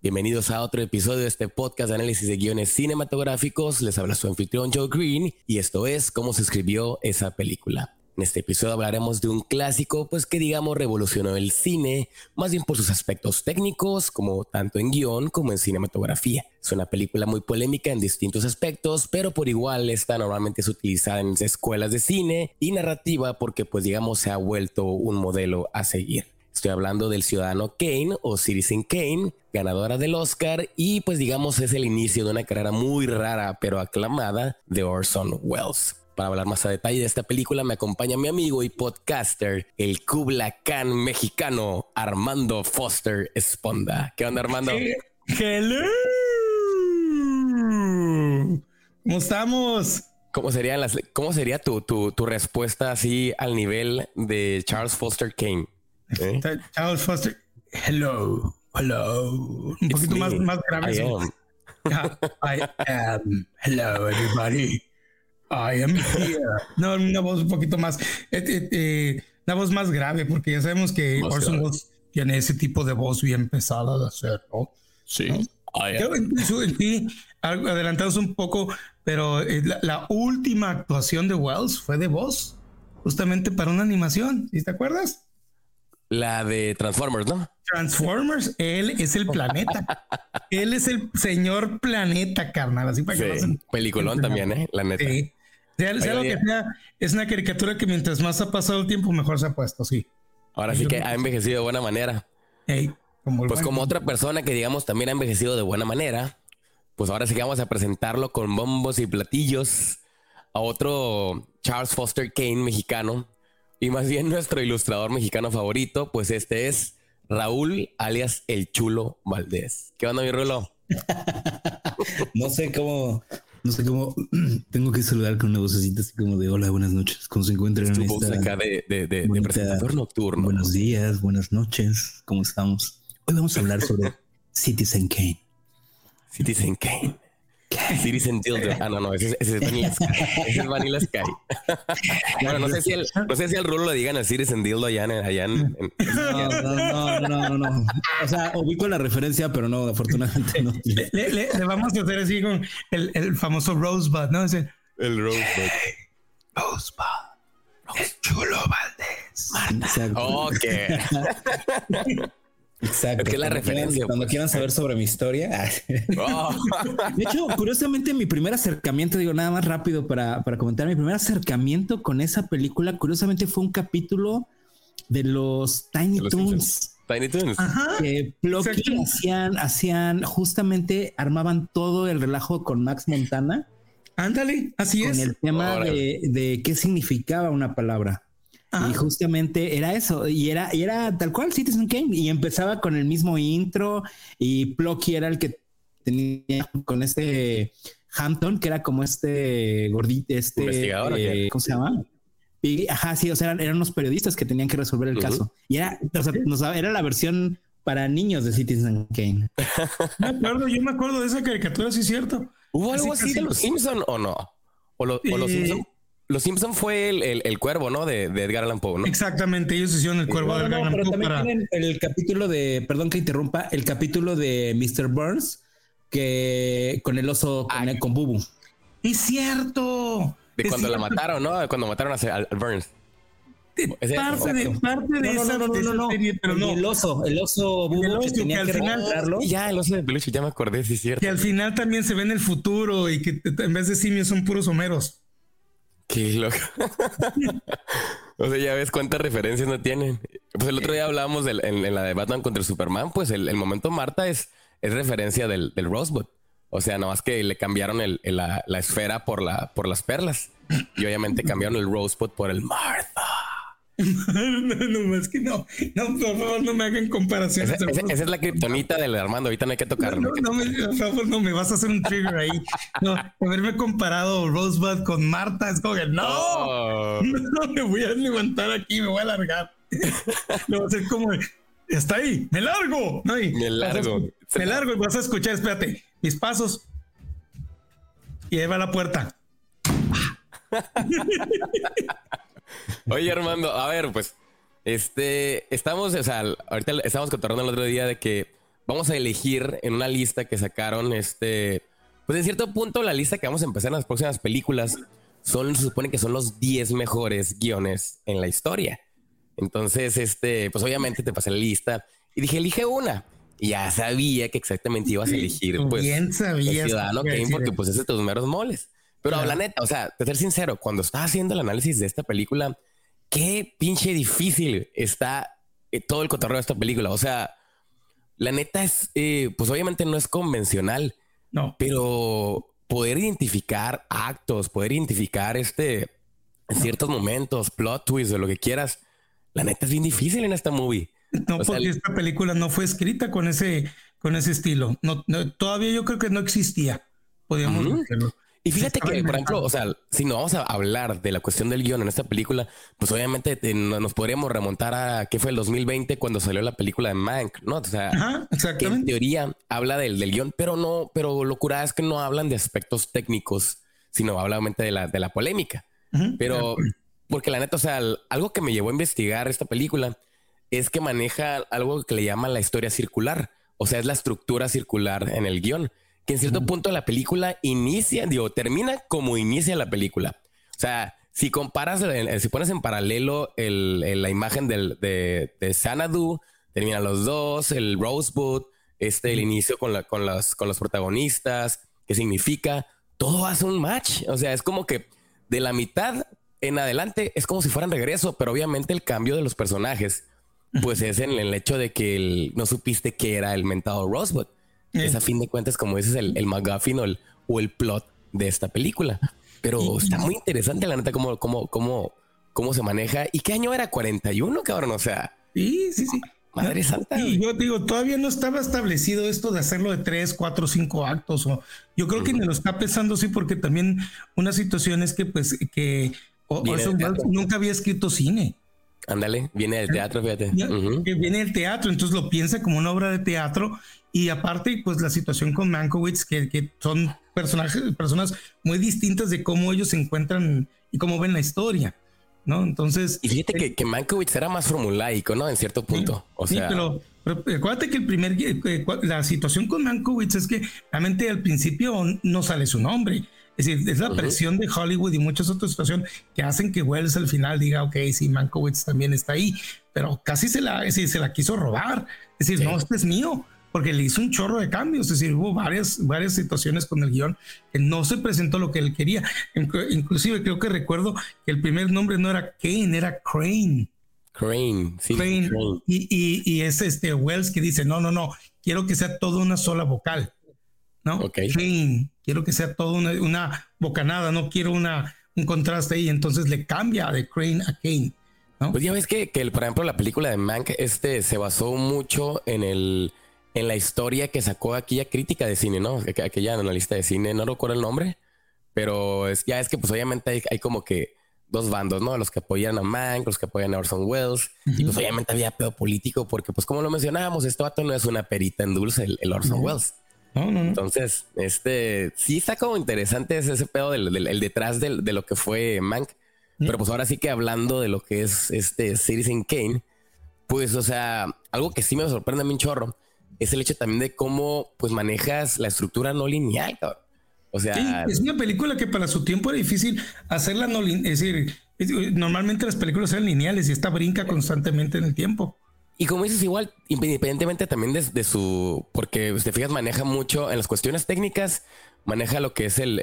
Bienvenidos a otro episodio de este podcast de análisis de guiones cinematográficos. Les habla su anfitrión Joe Green y esto es cómo se escribió esa película. En este episodio hablaremos de un clásico, pues que digamos revolucionó el cine, más bien por sus aspectos técnicos, como tanto en guion como en cinematografía. Es una película muy polémica en distintos aspectos, pero por igual está normalmente es utilizada en escuelas de cine y narrativa porque pues digamos se ha vuelto un modelo a seguir. Estoy hablando del Ciudadano Kane o Citizen Kane, ganadora del Oscar y pues digamos es el inicio de una carrera muy rara pero aclamada de Orson Welles. Para hablar más a detalle de esta película me acompaña mi amigo y podcaster, el Kubla Khan mexicano, Armando Foster Esponda. ¿Qué onda Armando? Hello. ¿Cómo estamos? ¿Cómo sería, las, cómo sería tu, tu, tu respuesta así al nivel de Charles Foster Kane? ¿Eh? Charles Foster. Hello, hello. Un poquito más, más grave. I am. I am. Hello, everybody. I am here. No, una voz un poquito más. Eh, eh, eh, una voz más grave, porque ya sabemos que Orson Welles tiene ese tipo de voz bien pesada de hacer, ¿no? Sí. ¿No? Adelantados un poco, pero la, la, última actuación de Wells fue de voz, justamente para una animación, ¿sí te acuerdas? La de Transformers, ¿no? Transformers, él es el planeta. él es el señor planeta, carnal. Así para que sí, Peliculón también, ¿eh? La neta. Sí. Sea, sea lo que sea, es una caricatura que mientras más ha pasado el tiempo, mejor se ha puesto, sí. Ahora sí que ha envejecido de buena manera. Como pues como otra persona que digamos también ha envejecido de buena manera, pues ahora sí que vamos a presentarlo con bombos y platillos a otro Charles Foster Kane mexicano y más bien nuestro ilustrador mexicano favorito, pues este es Raúl, alias El Chulo Valdés. ¿Qué onda, mi Rulo? no sé cómo, no sé cómo tengo que saludar con una vocecita así como de hola, buenas noches. ¿Cómo se encuentran en esta acá de, de, de, de presentador nocturno? Buenos días, buenas noches. ¿Cómo estamos? Hoy vamos a hablar sobre Citizen Kane. Citizen Kane. Citizen Dildo. Ah, no, no, ese, ese es Vanilla Sky. Ese es Vanilla Sky. bueno, no sé si el, no sé si el rulo le digan a Citizen Dildo allá en, allá en, en... No, no, no, no, no, O sea, ubico la referencia, pero no, afortunadamente no. Le, le, le vamos a hacer así con el, el famoso Rosebud, ¿no? Ese, el Rosebud. Rosebud. Rosebud. Chulo Valdés. Exacto. Ok. Exacto. Es que la referencia. Cuando pues. quieran saber sobre mi historia. Oh. De hecho, curiosamente, mi primer acercamiento, digo nada más rápido para, para comentar, mi primer acercamiento con esa película, curiosamente fue un capítulo de los Tiny los Toons. Tiny Toons. Ajá. Que Plucky hacían, hacían, justamente armaban todo el relajo con Max Montana. Ándale, así con es. el tema de, de qué significaba una palabra. Ajá. Y justamente era eso, y era, y era tal cual Citizen Kane, y empezaba con el mismo intro, y Plucky era el que tenía con este Hampton, que era como este gordito, este investigador, eh, ¿cómo se llama? Y, ajá, sí, o sea, eran, eran, unos periodistas que tenían que resolver el uh -huh. caso. Y era, o sea, nos, era la versión para niños de Citizen Kane. Me acuerdo, yo me acuerdo de esa caricatura, sí es cierto. ¿Hubo algo así, así de los Simpson o no? O, lo, o los eh, Simpson los Simpson fue el, el, el, cuervo, ¿no? De, de, Edgar Allan Poe, ¿no? Exactamente, ellos hicieron el cuervo no, de Edgar Allan no, Poe. Para... El capítulo de, perdón que interrumpa, el capítulo de Mr. Burns, que con el oso, con, el, con Bubu. Es cierto. De es cuando cierto. la mataron, ¿no? Cuando mataron a, al Burns. Ese, parte, de, parte de no, esa, no, no, de no, esa no, serie, pero no. El oso, el oso Bubu el oso que tenía que al que final, recuperarlo. Ya, el oso de peluche, ya me acordé, sí es cierto. Que al final también se ve en el futuro y que en vez de simios son puros homeros. Qué loco. o sea, ya ves cuántas referencias no tienen. Pues el otro día hablábamos en, la de Batman contra Superman, pues el, momento Marta es, es referencia del, del, Rosebud. O sea, nada más que le cambiaron el, la, la, esfera por, la, por las perlas. Y obviamente cambiaron el Rosebud por el Martha. No, no, más que no. No, por favor, no me hagan comparaciones. Esa, esa, esa es la kriptonita del Armando. Ahorita no hay que tocarlo. No, no, no, me, por favor, no me vas a hacer un trigger ahí. No, haberme comparado Rosebud con Marta es como que no, oh. no, me voy a levantar aquí, me voy a largar. A hacer como está ahí, me largo. No, y me largo. A, me largo y vas a escuchar, espérate, mis pasos. Y ahí va la puerta. Oye, Armando, a ver, pues, este, estamos, o sea, ahorita estamos contando el otro día de que vamos a elegir en una lista que sacaron este, pues en cierto punto la lista que vamos a empezar en las próximas películas son, se supone que son los 10 mejores guiones en la historia. Entonces, este, pues obviamente te pasé la lista y dije, elige una. Y ya sabía que exactamente ibas a elegir, pues, bien sabías el Ciudadano Kane, porque pues es de tus meros moles. Pero la neta, o sea, de ser sincero, cuando estaba haciendo el análisis de esta película, qué pinche difícil está eh, todo el cotorreo de esta película. O sea, la neta es, eh, pues obviamente no es convencional. No. Pero poder identificar actos, poder identificar este, en ciertos momentos, plot twists o lo que quieras, la neta es bien difícil en esta movie. No, porque esta película no fue escrita con ese, con ese estilo. No, todavía yo creo que no existía. Podríamos decirlo. Y fíjate que, por ejemplo, o sea, si no vamos a hablar de la cuestión del guion en esta película, pues obviamente nos podríamos remontar a qué fue el 2020 cuando salió la película de Mank, ¿no? O sea, que en teoría habla del, del guion, pero no, pero lo curada es que no hablan de aspectos técnicos, sino habla obviamente de la, de la polémica. Pero, porque la neta, o sea, algo que me llevó a investigar esta película es que maneja algo que le llama la historia circular, o sea, es la estructura circular en el guion que en cierto punto la película inicia, digo, termina como inicia la película. O sea, si comparas, si pones en paralelo la imagen del, de, de Sanadu, terminan los dos, el Rosebud, este, el inicio con, la, con, los, con los protagonistas, qué significa, todo hace un match. O sea, es como que de la mitad en adelante es como si fueran regreso, pero obviamente el cambio de los personajes, pues es en el hecho de que no supiste que era el mentado Rosebud. Es a fin de cuentas, como dices, el, el McGuffin o el, plot de esta película. Pero está muy interesante, la neta, cómo, cómo, cómo, cómo se maneja. ¿Y qué año era? 41, cabrón. O sea, sí, sí, sí. Madre santa. Y yo digo, todavía no estaba establecido esto de hacerlo de tres, cuatro, cinco actos. O yo creo que me lo está pensando, sí, porque también una situación es que, pues, que nunca había escrito cine. Ándale, viene del teatro, fíjate. Viene del teatro, entonces lo piensa como una obra de teatro y aparte, pues la situación con Mankiewicz, que, que son personajes, personas muy distintas de cómo ellos se encuentran y cómo ven la historia. ¿no? Entonces. Y fíjate que, que Mankiewicz era más formulaico, ¿no? En cierto punto. o sea. pero, acuérdate que el primer. la situación con Mankiewicz es que realmente al principio no sale su nombre. Es decir, es la presión de Hollywood y muchas otras situaciones que hacen que Wells al final diga, ok, sí, Mankiewicz también está ahí, pero casi se la, se la quiso robar. Es decir, no, este es mío porque le hizo un chorro de cambios, es decir, hubo varias, varias situaciones con el guion que no se presentó lo que él quería. Inclusive creo que recuerdo que el primer nombre no era Kane, era Crane. Crane, sí. Crane. Y, y, es este Wells que dice, no, no, no, quiero que sea toda una sola vocal. ¿No? Okay. Crane, quiero que sea toda una, una, bocanada, no quiero una, un contraste ahí. Entonces le cambia de Crane a Kane. ¿no? Pues ya ves que, que, por ejemplo, la película de Mank este, se basó mucho en el en la historia que sacó aquella crítica de cine, ¿no? Aquella analista de cine, no recuerdo el nombre, pero es, ya es que pues obviamente hay, como que dos bandos, ¿no? Los que apoyan a Mank, los que apoyan a Orson Welles, y pues obviamente había pedo político porque pues como lo mencionábamos, este vato no es una perita en dulce, el, Orson Welles. Entonces, este sí está como interesante ese, pedo del, el detrás de lo que fue Mank. Pero pues ahora sí que hablando de lo que es este Citizen Kane, pues, o sea, algo que sí me sorprende a mí un chorro es el hecho también de cómo pues manejas la estructura no lineal, O sea, es una película que para su tiempo era difícil hacerla no lineal. Es decir, normalmente las películas eran lineales y esta brinca constantemente en el tiempo. Y como dices, igual, independientemente también de, su, porque te fijas, maneja mucho en las cuestiones técnicas, maneja lo que es el,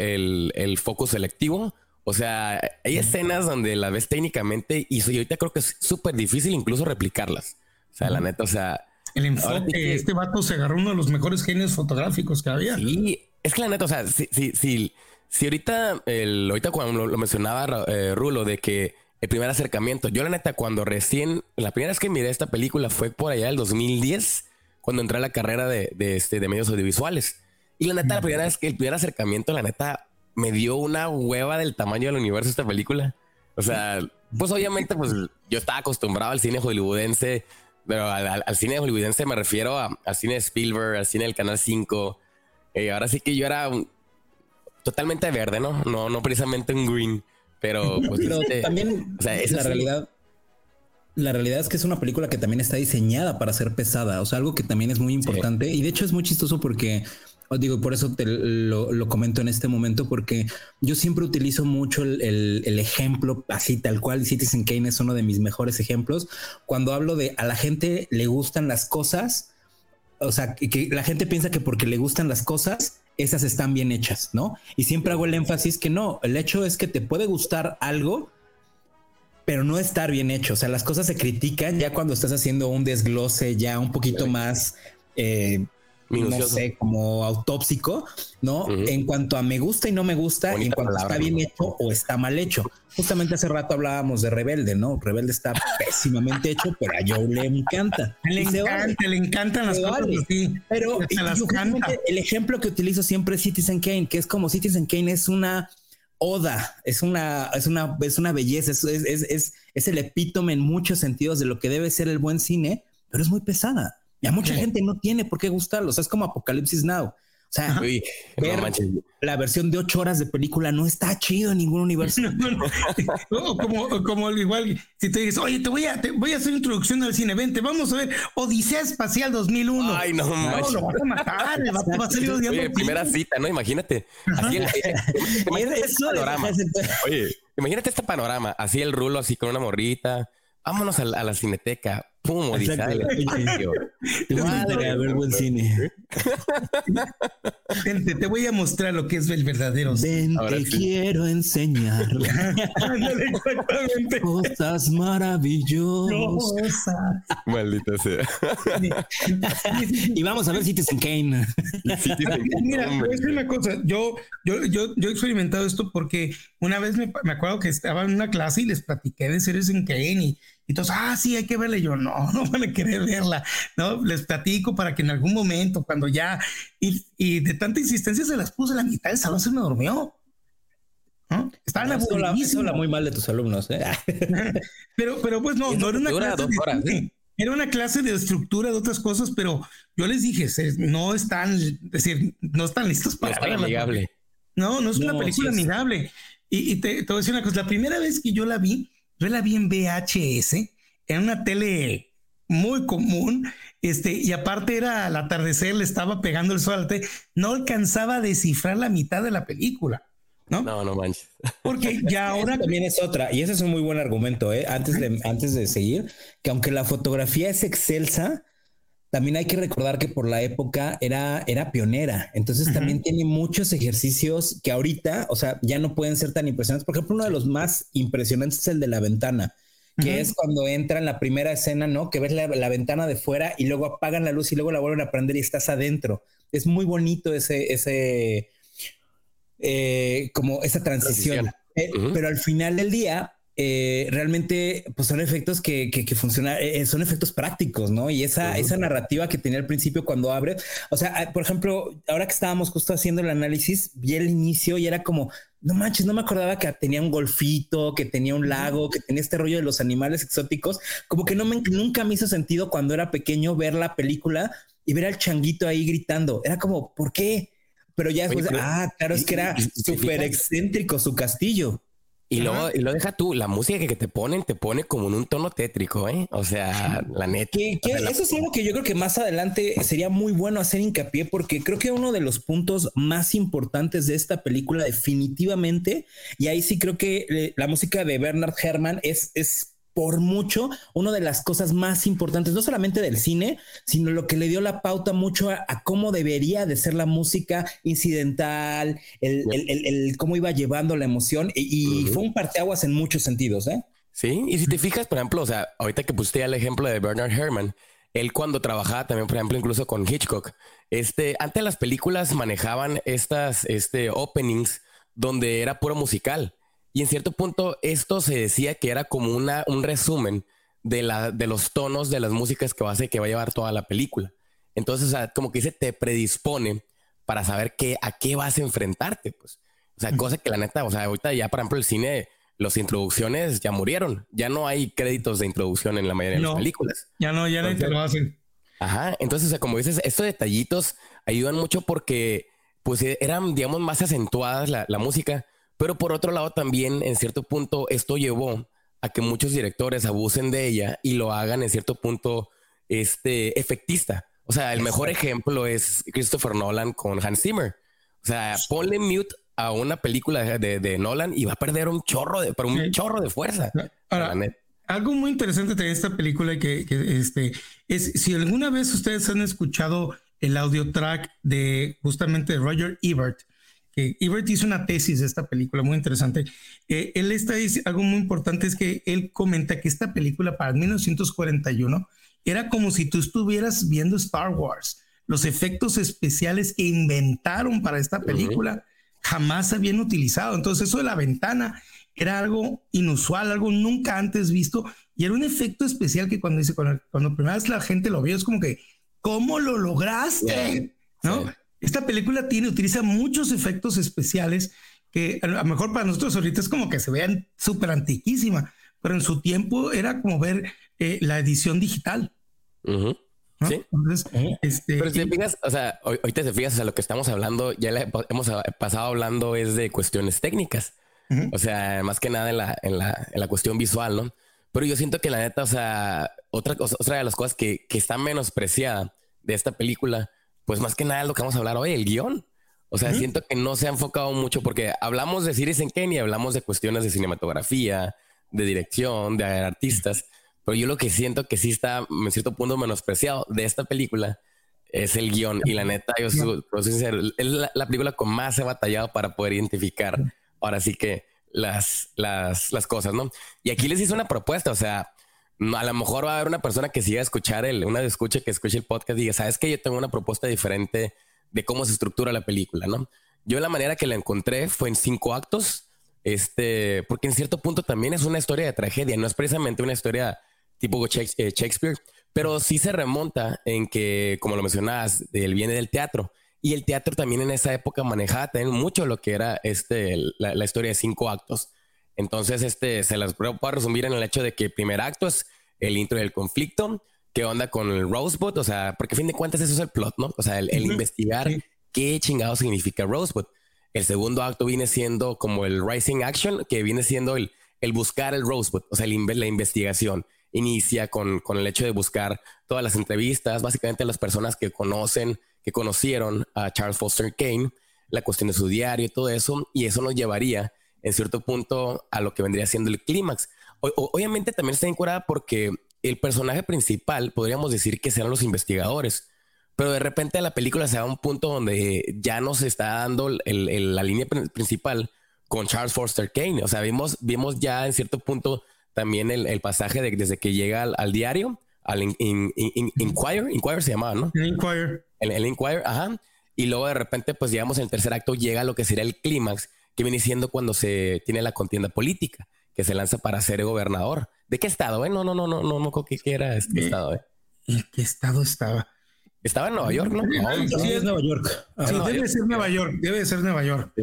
el, foco selectivo. O sea, hay escenas donde la ves técnicamente y, ahorita creo que es súper difícil incluso replicarlas. O sea, la neta, o sea, el enfoque, este vato se agarró uno de los mejores genios fotográficos que había. Sí, es que la neta, o sea, si, si, si, si ahorita, el, ahorita cuando lo, mencionaba eh, Rulo, de que el primer acercamiento, yo la neta, cuando recién, la primera vez que miré esta película fue por allá del 2010, cuando entré a la carrera de, de, este, de medios audiovisuales. Y la neta, la primera vez que el primer acercamiento, la neta, me dio una hueva del tamaño del universo esta película. O sea, pues obviamente, pues yo estaba acostumbrado al cine hollywoodense pero al, cine hollywoodense me refiero a, al cine de Spielberg, al cine del Canal 5. Eh, ahora sí que yo era totalmente verde, ¿no? No, no precisamente un green, pero, pues, también o sea, es la realidad. la realidad es que es una película que también está diseñada para ser pesada, o sea, algo que también es muy importante. Y de hecho es muy chistoso porque os digo, por eso te lo, comento en este momento, porque yo siempre utilizo mucho el, ejemplo así tal cual. Citizen Kane es uno de mis mejores ejemplos. Cuando hablo de a la gente le gustan las cosas, o sea, que, la gente piensa que porque le gustan las cosas, esas están bien hechas, ¿no? Y siempre hago el énfasis que no, el hecho es que te puede gustar algo, pero no estar bien hecho. O sea, las cosas se critican ya cuando estás haciendo un desglose ya un poquito más, eh, no sé, como autópsico, ¿no? En cuanto a me gusta y no me gusta, en cuanto está bien hecho o está mal hecho. Justamente hace rato hablábamos de Rebelde, ¿no? Rebelde está pésimamente hecho, pero a Joe le encanta. Le encanta, le encantan las cosas Pero el ejemplo que utilizo siempre es Citizen Kane, que es como Citizen Kane es una oda, es una, es una, es una belleza, es, es, es, el epítome en muchos sentidos de lo que debe ser el buen cine, pero es muy pesada. Y a mucha gente no tiene por qué gustarlo. O sea, es como Apocalipsis Now. O sea, ver la versión de ocho horas de película no está chido en ningún universo. como, como igual, si te dices, oye, te voy a, te voy a hacer introducción al cine, vente, vamos a ver Odisea Espacial 2001. Ay, no, no lo vas a matar, va, a salir Oye, primera cita, ¿no? Imagínate. Así el, este panorama. Oye, imagínate este panorama, así el rulo, así con una morrita. Vámonos a la cineteca Pum, Madre, a ver buen cine. Vente, te voy a mostrar lo que es el verdadero Ven, te quiero enseñar. Cosas maravillosas. Maldita sea. y vamos a ver Citizen Kane. Mira, es una cosa. Yo, yo, yo, yo he experimentado esto porque una vez me, me acuerdo que estaba en una clase y les platiqué de Citizen Kane y y todos, ah, sí, hay que verla. yo, no, no van a querer verla, ¿no? Les platico para que en algún momento, cuando ya, y, y de tanta insistencia se las puse a la mitad del salón, se me durmió. ¿no? Estaban habla muy mal de tus alumnos, ¿eh? pero, pero pues no, no era una clase de. Era una clase de estructura de otras cosas, pero yo les dije, no están, es decir, no están listos para no amigable. No, no es una película amigable. Y, y te, te voy a decir una cosa, la primera vez que yo la vi, yo la vi en VHS, en una tele muy común, este, y aparte era al atardecer, le estaba pegando el sol al no alcanzaba a descifrar la mitad de la película. ¿No? No, no manches. Porque ya ahora también es otra, y ese es un muy buen argumento, ¿eh? antes, de, antes de seguir, que aunque la fotografía es excelsa, también hay que recordar que por la época era, era pionera. Entonces también tiene muchos ejercicios que ahorita, o sea, ya no pueden ser tan impresionantes. Por ejemplo, uno de los más impresionantes es el de la ventana, que es cuando entra en la primera escena, ¿no? Que ves la, ventana de fuera y luego apagan la luz y luego la vuelven a prender y estás adentro. Es muy bonito ese, ese, eh, como esa transición. Eh, pero al final del día, eh, realmente pues son efectos que, que, funcionan, eh, son efectos prácticos, ¿no? Y esa, esa narrativa que tenía al principio cuando abre, o sea, ah, por ejemplo, ahora que estábamos justo haciendo el análisis, vi el inicio y era como, no manches, no me acordaba que tenía un golfito, que tenía un lago, que tenía este rollo de los animales exóticos, como que no me, nunca me hizo sentido cuando era pequeño ver la película y ver al changuito ahí gritando, era como, ¿por qué? Pero ya después, ah, claro, es que era súper excéntrico su castillo. Y luego, y lo deja tú, la música que te ponen te pone como en un tono tétrico, ¿eh? O sea, la neta. eso es algo que yo creo que más adelante sería muy bueno hacer hincapié porque creo que uno de los puntos más importantes de esta película definitivamente, y ahí sí creo que eh, la música de Bernard Herrmann es, es por mucho una de las cosas más importantes, no solamente del cine, sino lo que le dio la pauta mucho a, cómo debería de ser la música incidental, el, cómo iba llevando la emoción y, fue un parteaguas en muchos sentidos, ¿eh? Sí, y si te fijas, por ejemplo, o sea, ahorita que pusiste el ejemplo de Bernard Herrmann, él cuando trabajaba también, por ejemplo, incluso con Hitchcock, este, antes las películas manejaban estas, este, openings donde era puro musical. Y en cierto punto esto se decía que era como una, un resumen de, la, de los tonos de las músicas que va, a, que va a llevar toda la película. Entonces, o sea, como que se te predispone para saber qué, a qué vas a enfrentarte, pues. O sea, cosa que la neta, o sea, ahorita ya, por ejemplo, el cine, las introducciones ya murieron. Ya no hay créditos de introducción en la mayoría de las películas. Ya no, ya no te lo hacen. Ajá. Entonces, o sea, como dices, estos detallitos ayudan mucho porque, pues, eran, digamos, más acentuadas la, la música pero por otro lado también, en cierto punto, esto llevó a que muchos directores abusen de ella y lo hagan en cierto punto este, efectista. O sea, el mejor ejemplo es Christopher Nolan con Hans Zimmer. O sea, ponle mute a una película de, Nolan y va a perder un chorro de, pero un chorro de fuerza. algo muy interesante de esta película que, que, este, es si alguna vez ustedes han escuchado el audio track de justamente Roger Ebert, que Ebert hizo una tesis de esta película muy interesante. Eh, él está diciendo algo muy importante es que él comenta que esta película para 1941 era como si tú estuvieras viendo Star Wars. Los efectos especiales que inventaron para esta película jamás se habían utilizado. Entonces eso de la ventana era algo inusual, algo nunca antes visto y era un efecto especial que cuando dice cuando, cuando primera vez la gente lo vio es como que ¿cómo lo lograste? ¿No? Esta película tiene, utiliza muchos efectos especiales que a lo mejor para nosotros ahorita es como que se vean súper antiquísima, pero en su tiempo era como ver eh, la edición digital. Sí. Entonces, este, pero si te fijas, o sea, hoy, te fijas, o sea, lo que estamos hablando, ya hemos pasado hablando es de cuestiones técnicas. O sea, más que nada en la, en la, en la cuestión visual, ¿no? Pero yo siento que la neta, o sea, otra cosa, otra de las cosas que, que está menospreciada de esta película, pues más que nada es lo que vamos a hablar hoy, el guion. O sea, siento que no se ha enfocado mucho porque hablamos de Citizen Kane y hablamos de cuestiones de cinematografía, de dirección, de artistas, pero yo lo que siento que sí está en cierto punto menospreciado de esta película es el guion y la neta, yo soy, sincero, es la, la, película con más he batallado para poder identificar ahora sí que las, las, las cosas, ¿no? Y aquí les hice una propuesta, o sea, a lo mejor va a haber una persona que siga a escuchar el, una escucha que escuche el podcast y diga, sabes que yo tengo una propuesta diferente de cómo se estructura la película, ¿no? Yo la manera que la encontré fue en cinco actos, este, porque en cierto punto también es una historia de tragedia, no es precisamente una historia tipo eh, Shakespeare, pero sí se remonta en que, como lo mencionabas, él viene del teatro y el teatro también en esa época manejaba también mucho lo que era este, la, historia de cinco actos. Entonces, este, se las puedo resumir en el hecho de que el primer acto es el intro del conflicto, qué onda con el Rosebud, o sea, porque a fin de cuentas eso es el plot, ¿no? O sea, el, investigar qué chingado significa Rosebud. El segundo acto viene siendo como el Rising Action, que viene siendo el, el buscar el Rosebud, o sea, la investigación. Inicia con, con el hecho de buscar todas las entrevistas, básicamente las personas que conocen que conocieron a Charles Foster Kane, la cuestión de su diario y todo eso, y eso nos llevaría en cierto punto a lo que vendría siendo el clímax. obviamente también está encuadrada porque el personaje principal podríamos decir que serán los investigadores, pero de repente la película se da a un punto donde ya nos está dando la línea principal con Charles Foster Kane. O sea, vimos, vimos ya en cierto punto también el, pasaje de, desde que llega al, diario, al Inquirer, Inquirer se llamaba, ¿no? Inquirer el, el Inquirer, ajá. Y luego de repente, pues llegamos en el tercer acto, llega lo que sería el clímax, que viene siendo cuando se tiene la contienda política, que se lanza para ser gobernador. ¿De qué estado, eh? No, no, no, no, no, no, ¿qué, era este estado, eh? ¿En qué estado estaba? Estaba en Nueva York, ¿no? sí, es Nueva York. Sí, debe ser Nueva York, debe ser Nueva York.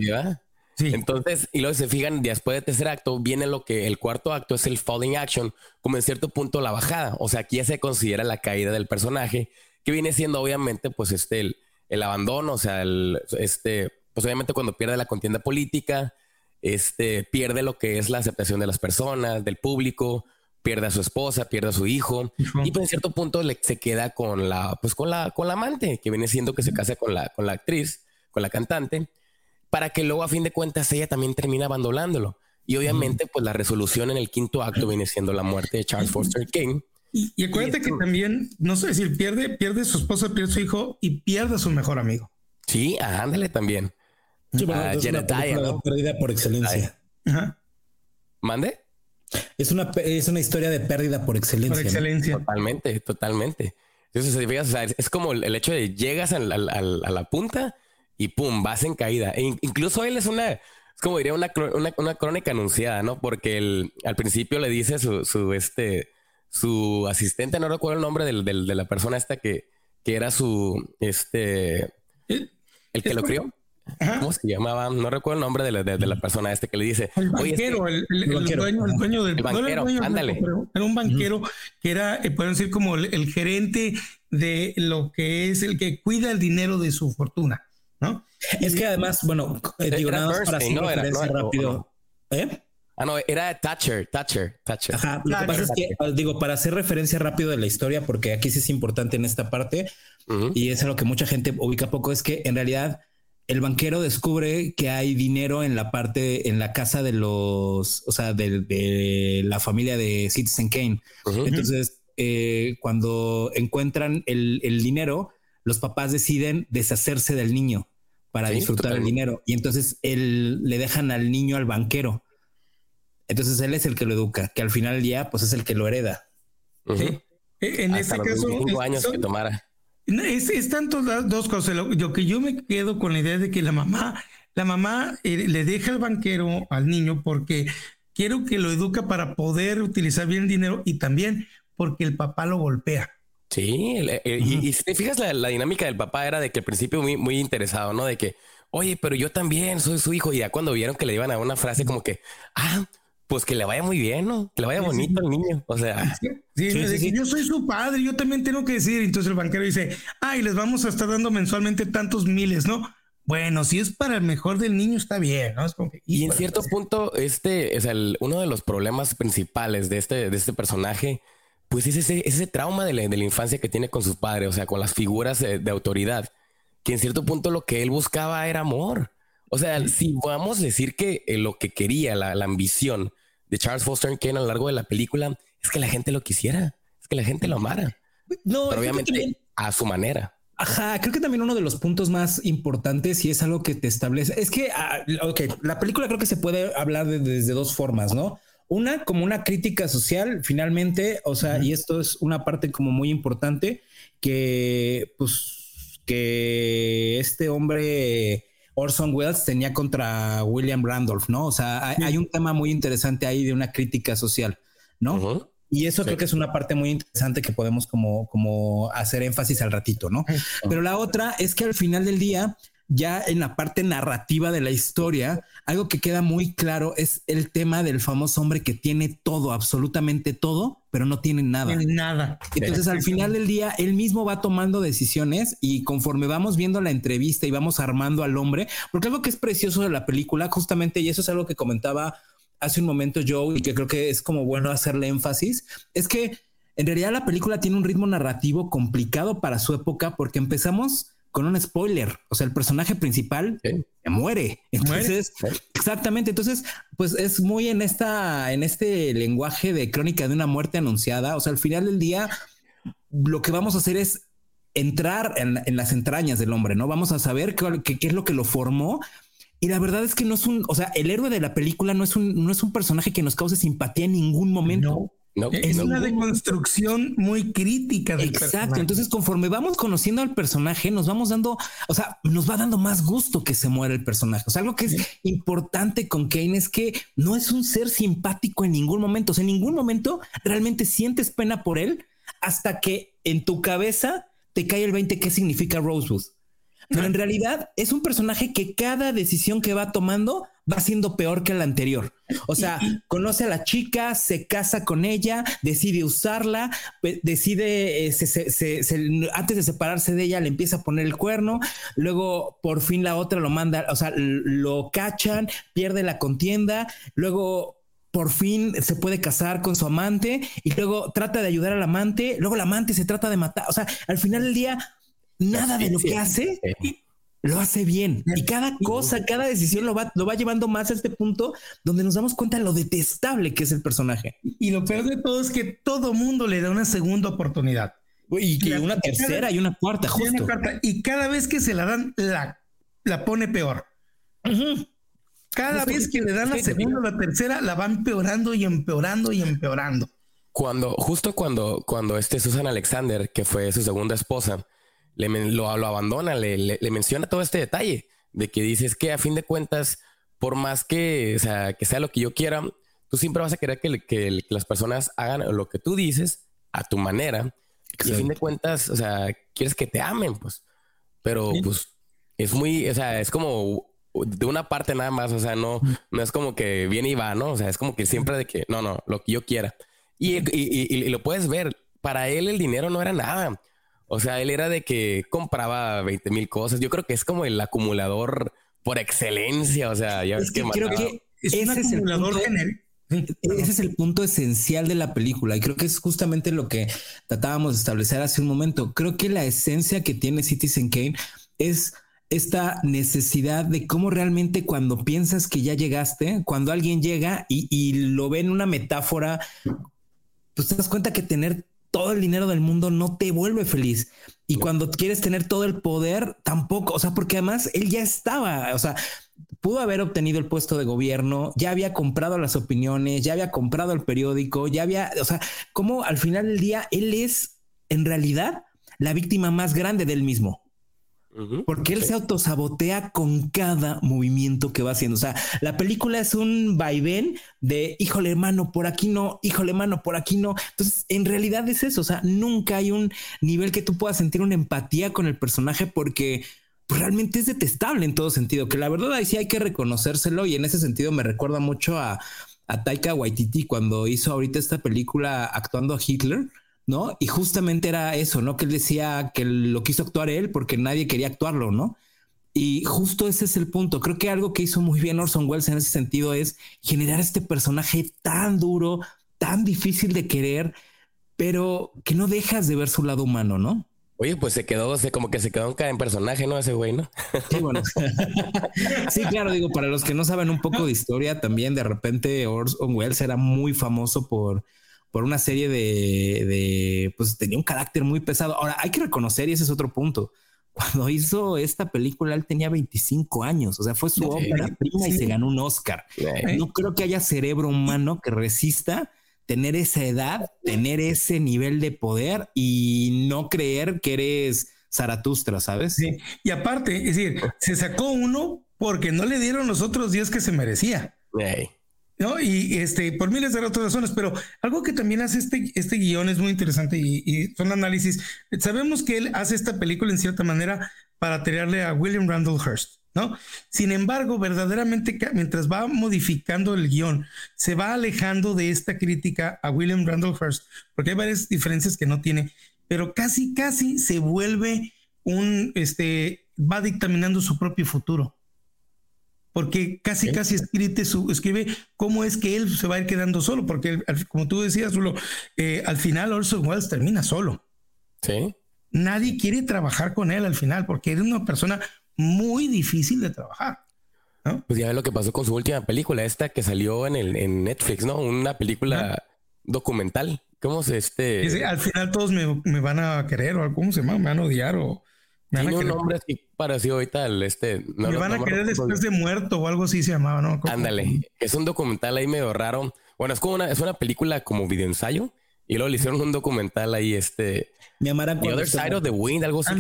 Sí, Entonces, y luego se fijan, después del tercer acto, viene lo que el cuarto acto es el falling action, como en cierto punto la bajada. O sea, aquí ya se considera la caída del personaje que viene siendo obviamente pues este el, abandono, o sea, el, este, pues obviamente cuando pierde la contienda política, este, pierde lo que es la aceptación de las personas, del público, pierde a su esposa, pierde a su hijo, y pues en cierto punto le, se queda con la, pues con la, con la amante, que viene siendo que se casa con la, con la actriz, con la cantante, para que luego a fin de cuentas ella también termina abandonándolo. Y obviamente, pues la resolución en el quinto acto viene siendo la muerte de Charles Foster King, y, acuérdate que también, no sé decir, pierde, pierde su esposa, pierde su hijo y pierde a su mejor amigo. Sí, ándale también. Sí, es una pérdida por excelencia. ¿Mande? Es una, es una historia de pérdida por excelencia. Por excelencia. Totalmente, totalmente. Entonces, es, como el, hecho de llegas a la, punta y pum, vas en caída. E incluso él es una, es como diría una, una, crónica anunciada, ¿no? Porque al principio le dice su, su este, su asistente, no recuerdo el nombre del, del, de la persona esta que, que era su, este, el que lo crió. ¿Cómo se llamaba? No recuerdo el nombre de la, de, la persona este que le dice. El banquero, el, Dueño, el, Dueño, del banquero. ándale. Era un banquero que era, eh, pueden decir, como el, gerente de lo que es el que cuida el dinero de su fortuna, ¿no? Es que además, bueno, eh, digo, nada más para hacer no, era, rápido. ¿Eh? Ah, no, era Thatcher, Thatcher, Thatcher. Ajá, lo que pasa es que, digo, para hacer referencia rápido de la historia, porque aquí sí es importante en esta parte, y es algo que mucha gente ubica poco, es que en realidad el banquero descubre que hay dinero en la parte, en la casa de los, o sea, de, la familia de Citizen Kane. Entonces, eh, cuando encuentran el, dinero, los papás deciden deshacerse del niño para disfrutar el dinero. Y entonces él le dejan al niño al banquero. Entonces él es el que lo educa, que al final del día, pues es el que lo hereda. E, en ese caso, años que tomara. Es, es tanto dos cosas. Lo, que yo me quedo con la idea de que la mamá, la mamá eh, le deja el banquero al niño porque quiero que lo educa para poder utilizar bien el dinero y también porque el papá lo golpea. Sí, y, si te fijas, la, dinámica del papá era de que al principio muy, muy interesado, ¿no? De que, oye, pero yo también soy su hijo. Y ya cuando vieron que le iban a una frase como que, ah, pues que le vaya muy bien, ¿no? Que le vaya bonito al niño. O sea, sí, yo soy su padre, yo también tengo que decir. Entonces el banquero dice, ay, les vamos a estar dando mensualmente tantos miles, ¿no? Bueno, si es para el mejor del niño, está bien, ¿no? y en cierto punto, este es el, uno de los problemas principales de este, de este personaje, pues es ese, ese trauma de la, de la, infancia que tiene con sus padres, o sea, con las figuras de, de autoridad, que en cierto punto lo que él buscaba era amor. O sea, si vamos a decir que eh, lo que quería, la, la ambición, de Charles Foster Kane a lo largo de la película es que la gente lo quisiera, es que la gente lo amara. No, pero obviamente a su manera. Ajá, creo que también uno de los puntos más importantes y es algo que te establece es que, ah, ok, la película creo que se puede hablar de, desde dos formas, ¿no? Una como una crítica social, finalmente, o sea, y esto es una parte como muy importante que, pues, que este hombre Orson Welles tenía contra William Randolph, ¿no? O sea, hay, un tema muy interesante ahí de una crítica social, ¿no? Y eso creo que es una parte muy interesante que podemos como, como hacer énfasis al ratito, ¿no? Pero la otra es que al final del día, ya en la parte narrativa de la historia, algo que queda muy claro es el tema del famoso hombre que tiene todo, absolutamente todo, pero no tiene nada. nada. Entonces al final del día, él mismo va tomando decisiones y conforme vamos viendo la entrevista y vamos armando al hombre, porque algo que es precioso de la película, justamente, y eso es algo que comentaba hace un momento Joe y que creo que es como bueno hacerle énfasis, es que en realidad la película tiene un ritmo narrativo complicado para su época porque empezamos con un spoiler. O sea, el personaje principal se muere. Entonces, exactamente. Entonces, pues es muy en esta, en este lenguaje de crónica de una muerte anunciada. O sea, al final del día, lo que vamos a hacer es entrar en, las entrañas del hombre, ¿no? Vamos a saber qué, es lo que lo formó. Y la verdad es que no es un, o sea, el héroe de la película no es un, no es un personaje que nos cause simpatía en ningún momento es una deconstrucción muy crítica del Exacto. Entonces, conforme vamos conociendo al personaje, nos vamos dando, o sea, nos va dando más gusto que se muera el personaje. O sea, algo que es importante con Kane es que no es un ser simpático en ningún momento. O sea, en ningún momento realmente sientes pena por él hasta que en tu cabeza te cae el 20 qué significa Rosewood. Pero en realidad es un personaje que cada decisión que va tomando va siendo peor que la anterior. O sea, conoce a la chica, se casa con ella, decide usarla, decide, eh, antes de separarse de ella, le empieza a poner el cuerno, luego por fin la otra lo manda, o sea, lo cachan, pierde la contienda, luego por fin se puede casar con su amante y luego trata de ayudar al amante, luego el amante se trata de matar, o sea, al final del día, nada de lo que hace lo hace bien. Y cada cosa, cada decisión lo va, lo va llevando más a este punto donde nos damos cuenta de lo detestable que es el personaje. Y lo peor de todo es que todo mundo le da una segunda oportunidad. Y que una tercera y una cuarta, justo. y cada vez que se la dan, la, la pone peor. Cada vez que le dan la segunda o la tercera, la va empeorando y empeorando y empeorando. Cuando, justo cuando, cuando este Susan Alexander, que fue su segunda esposa, le, lo, abandona, le, menciona todo este detalle de que dices que a fin de cuentas, por más que, sea, que sea lo que yo quiera, tú siempre vas a querer que, las personas hagan lo que tú dices a tu manera. Y a fin de cuentas, o sea, quieres que te amen, pues. Pero pues es muy, o sea, es como de una parte nada más, o sea, no, no es como que viene y va, ¿no? O sea, es como que siempre de que, no, no, lo que yo quiera. Y, y lo puedes ver, para él el dinero no era nada. O sea, él era de que compraba 20 mil cosas. Yo creo que es como el acumulador por excelencia. O sea, ya ves que, creo que es un acumulador genérico. Ese es el punto esencial de la película y creo que es justamente lo que tratábamos de establecer hace un momento. Creo que la esencia que tiene Citizen Kane es esta necesidad de cómo realmente cuando piensas que ya llegaste, cuando alguien llega y, lo ve en una metáfora, pues te das cuenta que tener todo el dinero del mundo no te vuelve feliz. Y cuando quieres tener todo el poder, tampoco, o sea, porque además él ya estaba, o sea, pudo haber obtenido el puesto de gobierno, ya había comprado las opiniones, ya había comprado el periódico, ya había, o sea, como al final del día él es en realidad la víctima más grande del mismo. Porque él se autosabotea con cada movimiento que va haciendo. O sea, la película es un vaivén de híjole, hermano, por aquí no, híjole, hermano, por aquí no. Entonces, en realidad es eso. O sea, nunca hay un nivel que tú puedas sentir una empatía con el personaje porque pues, realmente es detestable en todo sentido. Que la verdad ahí sí hay que reconocérselo. Y en ese sentido me recuerda mucho a, a Taika Waititi cuando hizo ahorita esta película actuando a Hitler ¿no? Y justamente era eso, ¿no? Que él decía que lo quiso actuar él porque nadie quería actuarlo, ¿no? Y justo ese es el punto. Creo que algo que hizo muy bien Orson Welles en ese sentido es generar este personaje tan duro, tan difícil de querer, pero que no dejas de ver su lado humano, ¿no? Oye, pues se quedó, se, como que se quedó en personaje, ¿no? Ese güey, ¿no? Sí, bueno. sí, claro, digo, para los que no saben un poco de historia, también de repente Orson Welles era muy famoso por por una serie de, pues tenía un carácter muy pesado. Ahora, hay que reconocer, y ese es otro punto, cuando hizo esta película, él tenía 25 años, o sea, fue su ópera prima y se ganó un Oscar. No creo que haya cerebro humano que resista tener esa edad, tener ese nivel de poder y no creer que eres Zaratustra, ¿sabes? Sí, y aparte, es decir, se sacó uno porque no le dieron los otros días que se merecía. ¿No? Y este, por miles de otras razones, pero algo que también hace este, este guion es muy interesante y, son análisis. Sabemos que él hace esta película en cierta manera para tirarle a William Randall Hearst, ¿no? Sin embargo, verdaderamente, mientras va modificando el guion, se va alejando de esta crítica a William Randall Hearst, porque hay varias diferencias que no tiene, pero casi, casi se vuelve un, este, va dictaminando su propio futuro porque casi, casi escribe, su, escribe cómo es que él se va a ir quedando solo, porque como tú decías, eh, al final Orson Welles termina solo. Sí. Nadie quiere trabajar con él al final, porque era una persona muy difícil de trabajar. Pues ya ves lo que pasó con su última película, esta que salió en, el, en Netflix, ¿no? Una película documental. ¿Cómo se este? al final todos me, me, van a querer o cómo se llama, me van a odiar o tiene un nombre así parecido ahorita al este. No, Me van a querer después de muerto o algo así se llamaba, ¿no? Ándale. Es un documental ahí medio raro. Bueno, es como una, es una película como videoensayo. Y luego le hicieron un documental ahí, este. Me amarán cuando The Other Side of the Wind, algo así.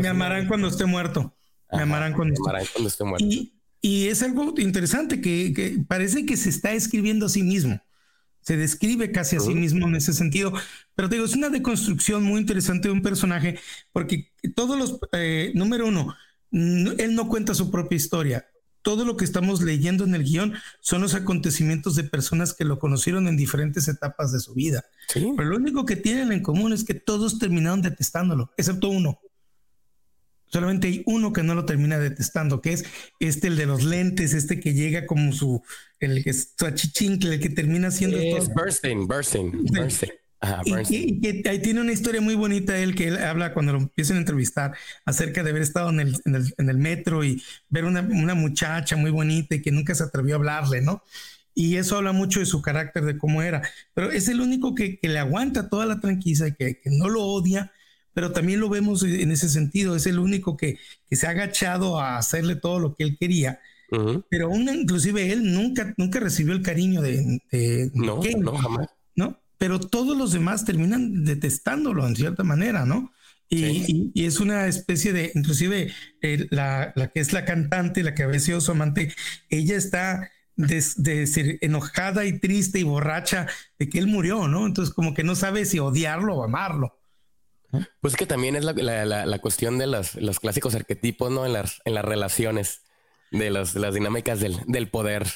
me amarán cuando esté muerto. me amarán cuando, esté muerto. Y, y, es algo interesante que, que parece que se está escribiendo a sí mismo se describe casi a sí mismo en ese sentido. Pero te digo, es una deconstrucción muy interesante de un personaje, porque todos los, eh, número uno, él no cuenta su propia historia. Todo lo que estamos leyendo en el guion son los acontecimientos de personas que lo conocieron en diferentes etapas de su vida. Pero lo único que tienen en común es que todos terminaron detestándolo, excepto uno. Solamente hay uno que no lo termina detestando, que es este, el de los lentes, este que llega como su, el que es su achichincle, el que termina siendo... Es Bernstein, Bernstein, Bernstein. y, que, ahí tiene una historia muy bonita él que él habla cuando lo empiezan a entrevistar acerca de haber estado en el, en el, en el metro y ver una, una, muchacha muy bonita y que nunca se atrevió a hablarle, ¿no? Y eso habla mucho de su carácter, de cómo era. Pero es el único que, que le aguanta toda la tranquilidad, que, que no lo odia, pero también lo vemos en ese sentido, es el único que, se ha agachado a hacerle todo lo que él quería. Pero aún inclusive él nunca, nunca recibió el cariño de, no, no, jamás. ¿no? Pero todos los demás terminan detestándolo en cierta manera, ¿no? Y, es una especie de, inclusive eh, la, que es la cantante, la que había sido su amante, ella está de, ser enojada y triste y borracha de que él murió, ¿no? Entonces como que no sabe si odiarlo o amarlo. Pues que también es la, cuestión de los, los, clásicos arquetipos, ¿no? En las, en las relaciones, de, las dinámicas del, poder.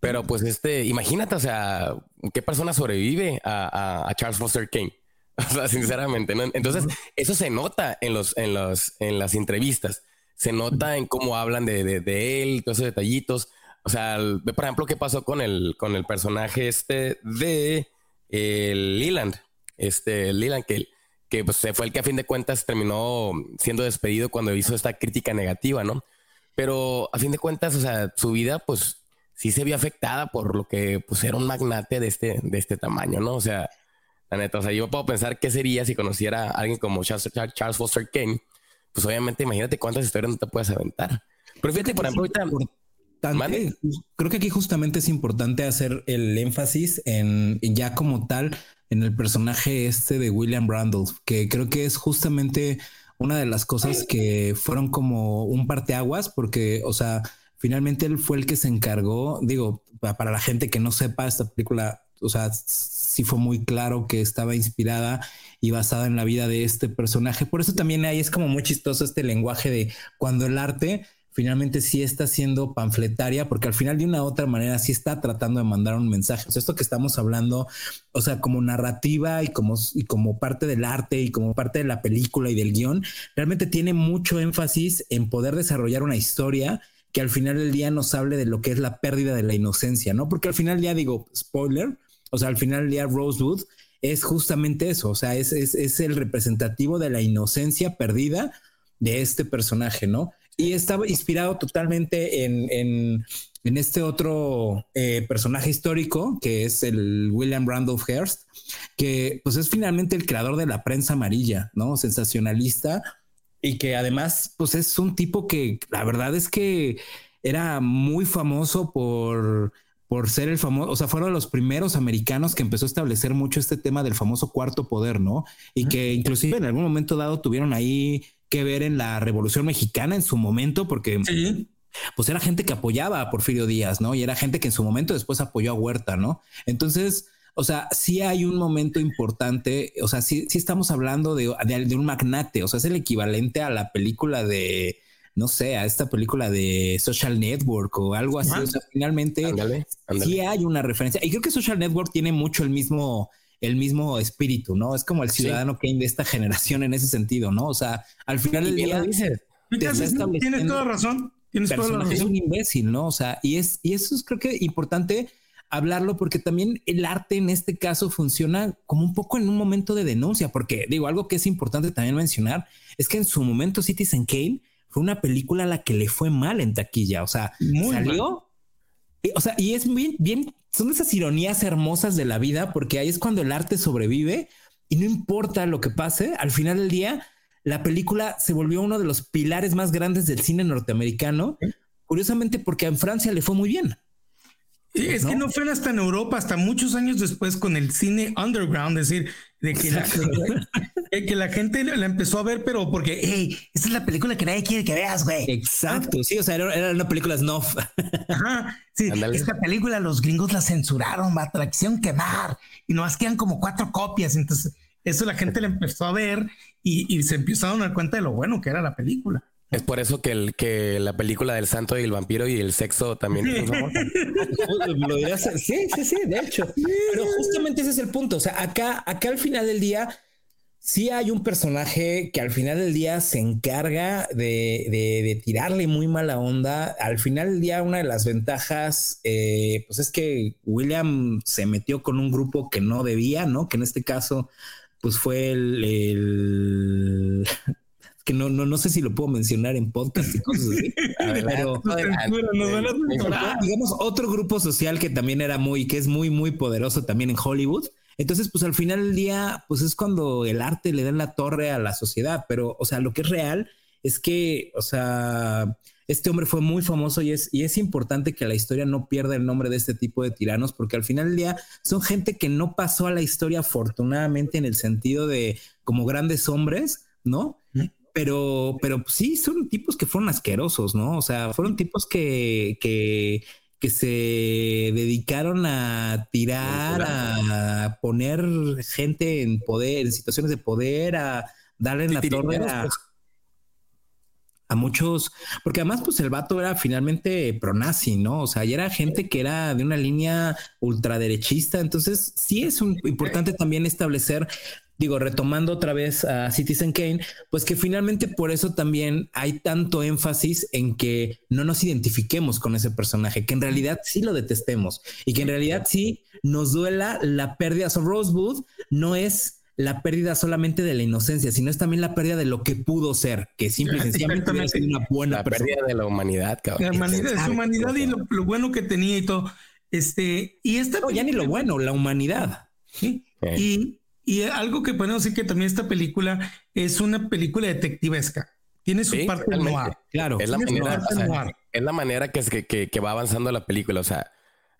Pero pues este, imagínate, o sea, ¿qué persona sobrevive a, Charles Foster King? O sea, sinceramente, ¿no? Entonces, eso se nota en los, en los, en las entrevistas. Se nota en cómo hablan de, de, él, todos esos detallitos. O sea, por ejemplo qué pasó con el, con el personaje este de el Leland. Este Leland, que, que pues, fue el que a fin de cuentas terminó siendo despedido cuando hizo esta crítica negativa, ¿no? Pero a fin de cuentas, o sea, su vida, pues sí se vio afectada por lo que pues era un magnate de este, de este tamaño, ¿no? O sea, la neta, o sea, yo puedo pensar qué sería si conociera a alguien como Charles, Charles Foster Kane. Pues obviamente, imagínate cuántas historias no te puedes aventar. Pero fíjate, por ejemplo, ahorita. Creo que aquí justamente es importante hacer el énfasis en, ya como tal en el personaje este de William Randolph, que creo que es justamente una de las cosas que fueron como un parteaguas, porque, o sea, finalmente él fue el que se encargó, digo, para la gente que no sepa, esta película o sea, sí fue muy claro que estaba inspirada y basada en la vida de este personaje. Por eso también ahí es como muy chistoso este lenguaje de cuando el arte finalmente sí está siendo panfletaria, porque al final de una u otra manera sí está tratando de mandar un mensaje. O sea, esto que estamos hablando, o sea, como narrativa y como, y como parte del arte y como parte de la película y del guion, realmente tiene mucho énfasis en poder desarrollar una historia que al final del día nos hable de lo que es la pérdida de la inocencia, ¿no? Porque al final ya digo, spoiler, o sea, al final del día Rosewood es justamente eso, o sea, es, es, el representativo de la inocencia perdida de este personaje, ¿no? Y estaba inspirado totalmente en, en, en este otro eh, personaje histórico, que es el William Randolph Hearst, que pues es finalmente el creador de la prensa amarilla, ¿no? Sensacionalista, y que además pues es un tipo que la verdad es que era muy famoso por por ser el famoso, o sea, fueron los primeros americanos que empezó a establecer mucho este tema del famoso cuarto poder, ¿no? Y que inclusive en algún momento dado tuvieron ahí que ver en la Revolución Mexicana en su momento, porque pues era gente que apoyaba a Porfirio Díaz, ¿no? Y era gente que en su momento después apoyó a Huerta, ¿no? Entonces, o sea, sí hay un momento importante, o sea, sí, sí estamos hablando de, de un magnate, o sea, es el equivalente a la película de no sé, a esta película de Social Network o algo así. O sea, finalmente sí hay una referencia. Y creo que Social Network tiene mucho el mismo, el mismo espíritu, ¿no? Es como el ciudadano Kane de esta generación en ese sentido, ¿no? O sea, al final del día. Tienes toda razón. Tienes toda razón. Es un imbécil, ¿no? O sea, y es, y eso es creo que importante hablarlo porque también el arte en este caso funciona como un poco en un momento de denuncia, porque digo, algo que es importante también mencionar es que en su momento Citizen Kane fue una película a la que le fue mal en taquilla. O sea, salió. O sea, y es bien, bien, son esas ironías hermosas de la vida, porque ahí es cuando el arte sobrevive y no importa lo que pase, al final del día, la película se volvió uno de los pilares más grandes del cine norteamericano. Curiosamente, porque en Francia le fue muy bien. Es que no fue hasta en Europa, hasta muchos años después con el cine underground, es decir, de que, la, que la gente la empezó a ver, pero porque, hey, esta es la película que nadie quiere que veas, güey. Exacto, sí, o sea, era, una película snuff. Ajá, sí, esta película los gringos la censuraron, va atracción quemar, y nomás quedan como cuatro copias, entonces eso la gente la empezó a ver y, y se empezaron a dar cuenta de lo bueno que era la película. Es por eso que, el, que la película del santo y el vampiro y el sexo también es Sí, sí, sí, de hecho. Pero justamente ese es el punto. O sea, acá, acá al final del día, sí hay un personaje que al final del día se encarga de, de, tirarle muy mala onda. Al final del día, una de las ventajas, eh, pues es que William se metió con un grupo que no debía, ¿no? Que en este caso, pues fue el que no, no, no sé si lo puedo mencionar en podcast y cosas así. pero digamos otro grupo social que también era muy, que es muy, muy poderoso también en Hollywood. Entonces, pues al final del día, pues es cuando el arte le da la torre a la sociedad, pero, o sea, lo que es real es que, o sea, este hombre fue muy famoso y es, y es importante que la historia no pierda el nombre de este tipo de tiranos, porque al final del día son gente que no pasó a la historia afortunadamente en el sentido de como grandes hombres, ¿no? Pero, pero sí son tipos que fueron asquerosos, ¿no? O sea, fueron tipos que, que, que se dedicaron a tirar, a poner gente en poder, en situaciones de poder, a darle en la torre a, pues. a, muchos, porque además, pues el vato era finalmente pronazi, ¿no? O sea, ya era gente que era de una línea ultraderechista. Entonces, sí es un, importante también establecer digo, retomando otra vez a Citizen Kane, pues que finalmente por eso también hay tanto énfasis en que no nos identifiquemos con ese personaje, que en realidad sí lo detestemos y que en realidad sí nos duela la pérdida. So Rosewood no es la pérdida solamente de la inocencia, sino es también la pérdida de lo que pudo ser, que simple y sencillamente una buena la pérdida de la humanidad, cabrón. La humanidad, su humanidad y lo, bueno que tenía y todo. Este, y esta. No, ya ni lo bueno, la humanidad. ¿sí? Y, y, algo que podemos decir que también esta película es una película detectivesca. Tiene su parte noir. Claro. Es la, manera, es la manera que, que, que va avanzando la película. O sea,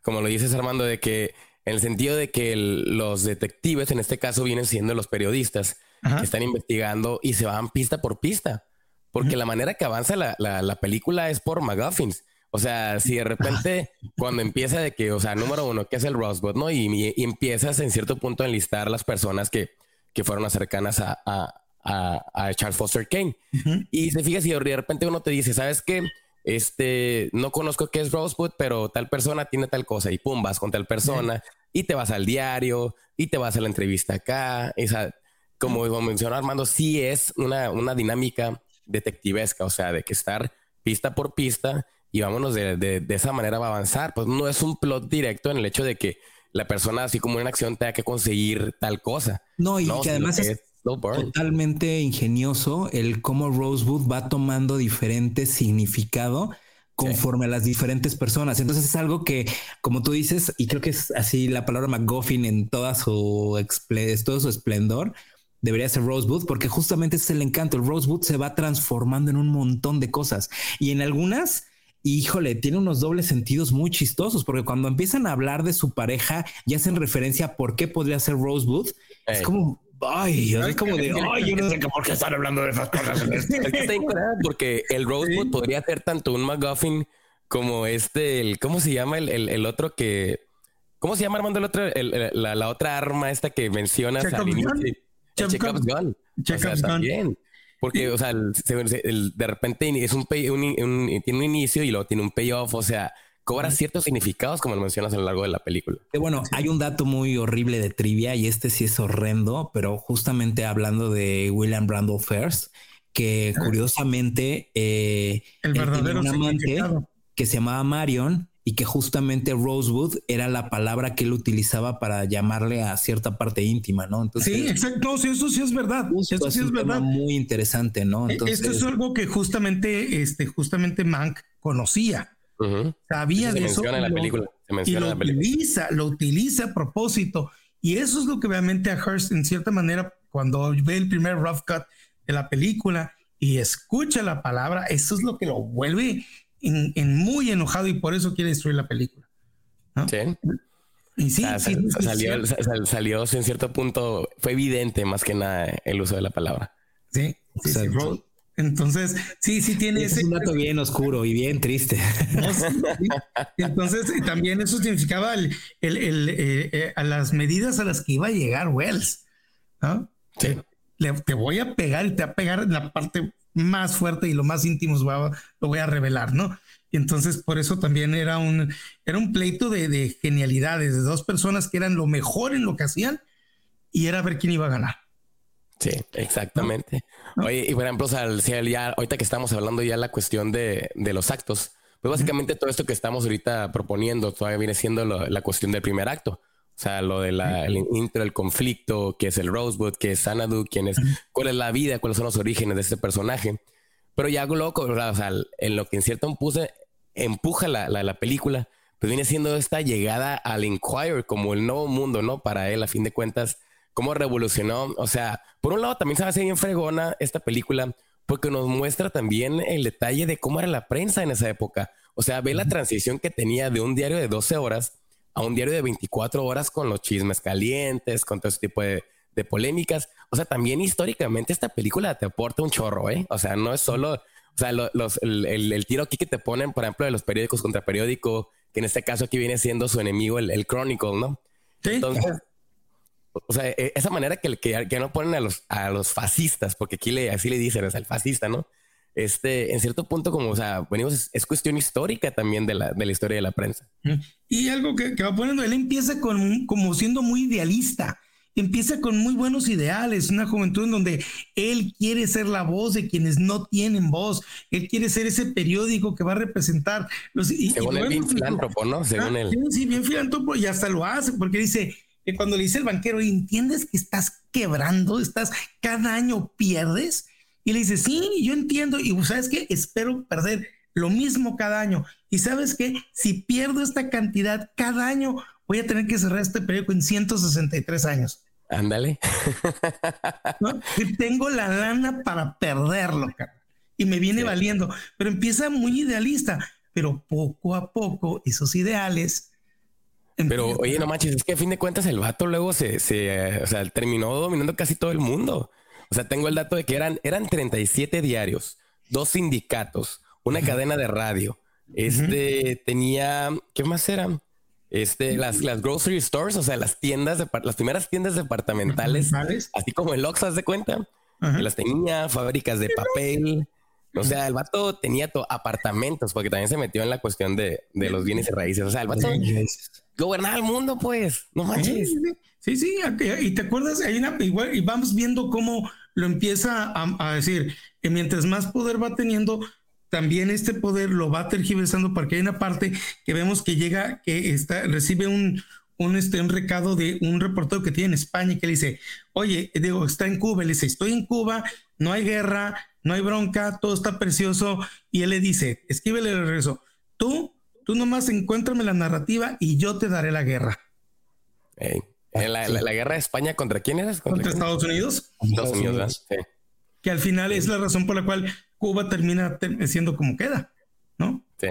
como lo dices Armando, de que en el sentido de que los detectives, en este caso, vienen siendo los periodistas que están investigando y se van pista por pista. Porque la manera que avanza la, la, película es por McGuffins. O sea, si de repente cuando empieza de que, o sea, número uno, que es el Rosebud, ¿no? Y, empiezas en cierto punto a enlistar las personas que, que fueron cercanas a, a, a, Charles Foster Kane. Y se fija si de repente uno te dice, ¿sabes qué? este, no conozco qué es Rosebud, pero tal persona tiene tal cosa y pum, vas con tal persona y te vas al diario y te vas a la entrevista acá. Esa, como mencionó Armando, sí es una, una dinámica detectivesca, o sea, de que estar pista por pista y vámonos de, de, esa manera va a avanzar. Pues no es un plot directo en el hecho de que la persona, así como en acción, tenga que conseguir tal cosa. No, y que además es, totalmente ingenioso el cómo Rosewood va tomando diferente significado conforme a las diferentes personas. Entonces es algo que, como tú dices, y creo que es así la palabra McGuffin en toda su, todo su esplendor, debería ser Rosewood, porque justamente es el encanto. El Rosewood se va transformando en un montón de cosas y en algunas híjole, tiene unos dobles sentidos muy chistosos, porque cuando empiezan a hablar de su pareja y hacen referencia a por qué podría ser Rosewood, es como, Ay, es como de, ay, yo no sé por qué están hablando de esas cosas. porque el Rosewood podría ser tanto un McGuffin como este, el, ¿cómo se llama el, el, otro que, ¿cómo se llama Armando el otro, la, la, otra arma esta que mencionas al inicio? Checkup's Gun. Checkup's Gun. Porque, o sea, de repente es un, un, tiene un inicio y luego tiene un payoff, o sea, cobra ciertos significados como lo mencionas a lo largo de la película. Bueno, hay un dato muy horrible de trivia y este sí es horrendo, pero justamente hablando de William Randolph First, que curiosamente eh, el verdadero un amante que se llamaba Marion y que justamente Rosewood era la palabra que él utilizaba para llamarle a cierta parte íntima, ¿no? Entonces, sí, exacto, sí, eso sí es verdad. Eso sí es verdad. Muy interesante, ¿no? E, Entonces, Esto es algo que justamente, este, justamente Mank conocía. Sabía de eso. la película. y lo utiliza, lo utiliza a propósito. Y eso es lo que obviamente a Hearst, en cierta manera, cuando ve el primer rough cut de la película y escucha la palabra, eso es lo que lo vuelve en, muy enojado y por eso quiere destruir la película. Sí. Y sí, salió, salió, en cierto punto, fue evidente más que nada el uso de la palabra. Sí, sí, entonces, sí, sí tiene ese. Es un dato bien oscuro y bien triste. Entonces, también eso significaba el, el, eh, eh, a las medidas a las que iba a llegar Wells. ¿no? Sí. te voy a pegar y te voy a pegar en la parte más fuerte y lo más íntimo lo voy a revelar, ¿no? Y entonces, por eso también era un, era un pleito de, de genialidades, de dos personas que eran lo mejor en lo que hacían y era ver quién iba a ganar. Sí, exactamente. Oye, y por ejemplo, o sea, ya, ahorita que estamos hablando ya la cuestión de, de los actos, pues básicamente todo esto que estamos ahorita proponiendo todavía viene siendo la cuestión del primer acto. O sea, lo de la el intro, el conflicto, que es el Rosewood, que es Sanadu, quién es, cuál es la vida, cuáles son los orígenes de este personaje. Pero ya algo loco, o sea, en lo que en cierto puse, empuja la, la, la, película, pues viene siendo esta llegada al Inquirer como el nuevo mundo, ¿no? Para él, a fin de cuentas, cómo revolucionó. O sea, por un lado también se hace bien fregona esta película porque nos muestra también el detalle de cómo era la prensa en esa época. O sea, ve la transición que tenía de un diario de 12 horas a un diario de 24 horas con los chismes calientes, con todo ese tipo de, polémicas. O sea, también históricamente esta película te aporta un chorro, ¿eh? O sea, no es solo, o sea, los, el, tiro aquí que te ponen, por ejemplo, de los periódicos contra periódico, que en este caso aquí viene siendo su enemigo, el, el Chronicle, ¿no? Sí. Entonces, o sea, e, esa manera que, que, que, no ponen a los, a los fascistas, porque aquí le, así le dicen, es el fascista, ¿no? Este, en cierto punto, como, o sea, venimos, es, cuestión histórica también de la, de la, historia de la prensa. Y algo que, que, va poniendo, él empieza con, como siendo muy idealista empieza con muy buenos ideales, una juventud en donde él quiere ser la voz de quienes no tienen voz, él quiere ser ese periódico que va a representar los... Según él, bien filántropo, ¿no? Según ah, él. Sí, bien filántropo y hasta lo hace, porque dice que cuando le dice el banquero, ¿entiendes que estás quebrando? Estás, cada año pierdes. Y le dice, sí, yo entiendo, y ¿sabes qué? Espero perder lo mismo cada año. Y sabes qué? Si pierdo esta cantidad cada año, voy a tener que cerrar este periódico en 163 años. Ándale. Y tengo la lana para perderlo, y me viene valiendo. Pero empieza muy idealista, pero poco a poco esos ideales. Pero oye, no manches, es que a fin de cuentas el vato luego se, se o sea, terminó dominando casi todo el mundo. O sea, tengo el dato de que eran, eran 37 diarios, dos sindicatos, una cadena de radio. Este tenía, ¿qué más eran? Este, las, las grocery stores, o sea, las tiendas, de, las primeras tiendas departamentales, así como el Oxxo, de cuenta? Las tenía, fábricas de papel. O sea, el vato tenía apartamentos, porque también se metió en la cuestión de, de los bienes y raíces. O sea, el vato gobernaba el mundo, pues. No manches. Sí, sí, y te acuerdas, hay una, igual, y vamos viendo cómo lo empieza a, decir que mientras más poder va teniendo, también este poder lo va tergiversando porque hay una parte que vemos que llega, que está, recibe un, un, este, un recado de un reportero que tiene en España y que le dice, oye, digo, está en Cuba, le dice, estoy en Cuba, no hay guerra, no hay bronca, todo está precioso, y él le dice, escríbele el regreso, tú, tú nomás encuéntrame la narrativa y yo te daré la guerra. La, guerra de España contra quién eras? ¿Contra, Estados Unidos? Estados Unidos, sí. Que al final es la razón por la cual Cuba termina siendo como queda, ¿no? Sí.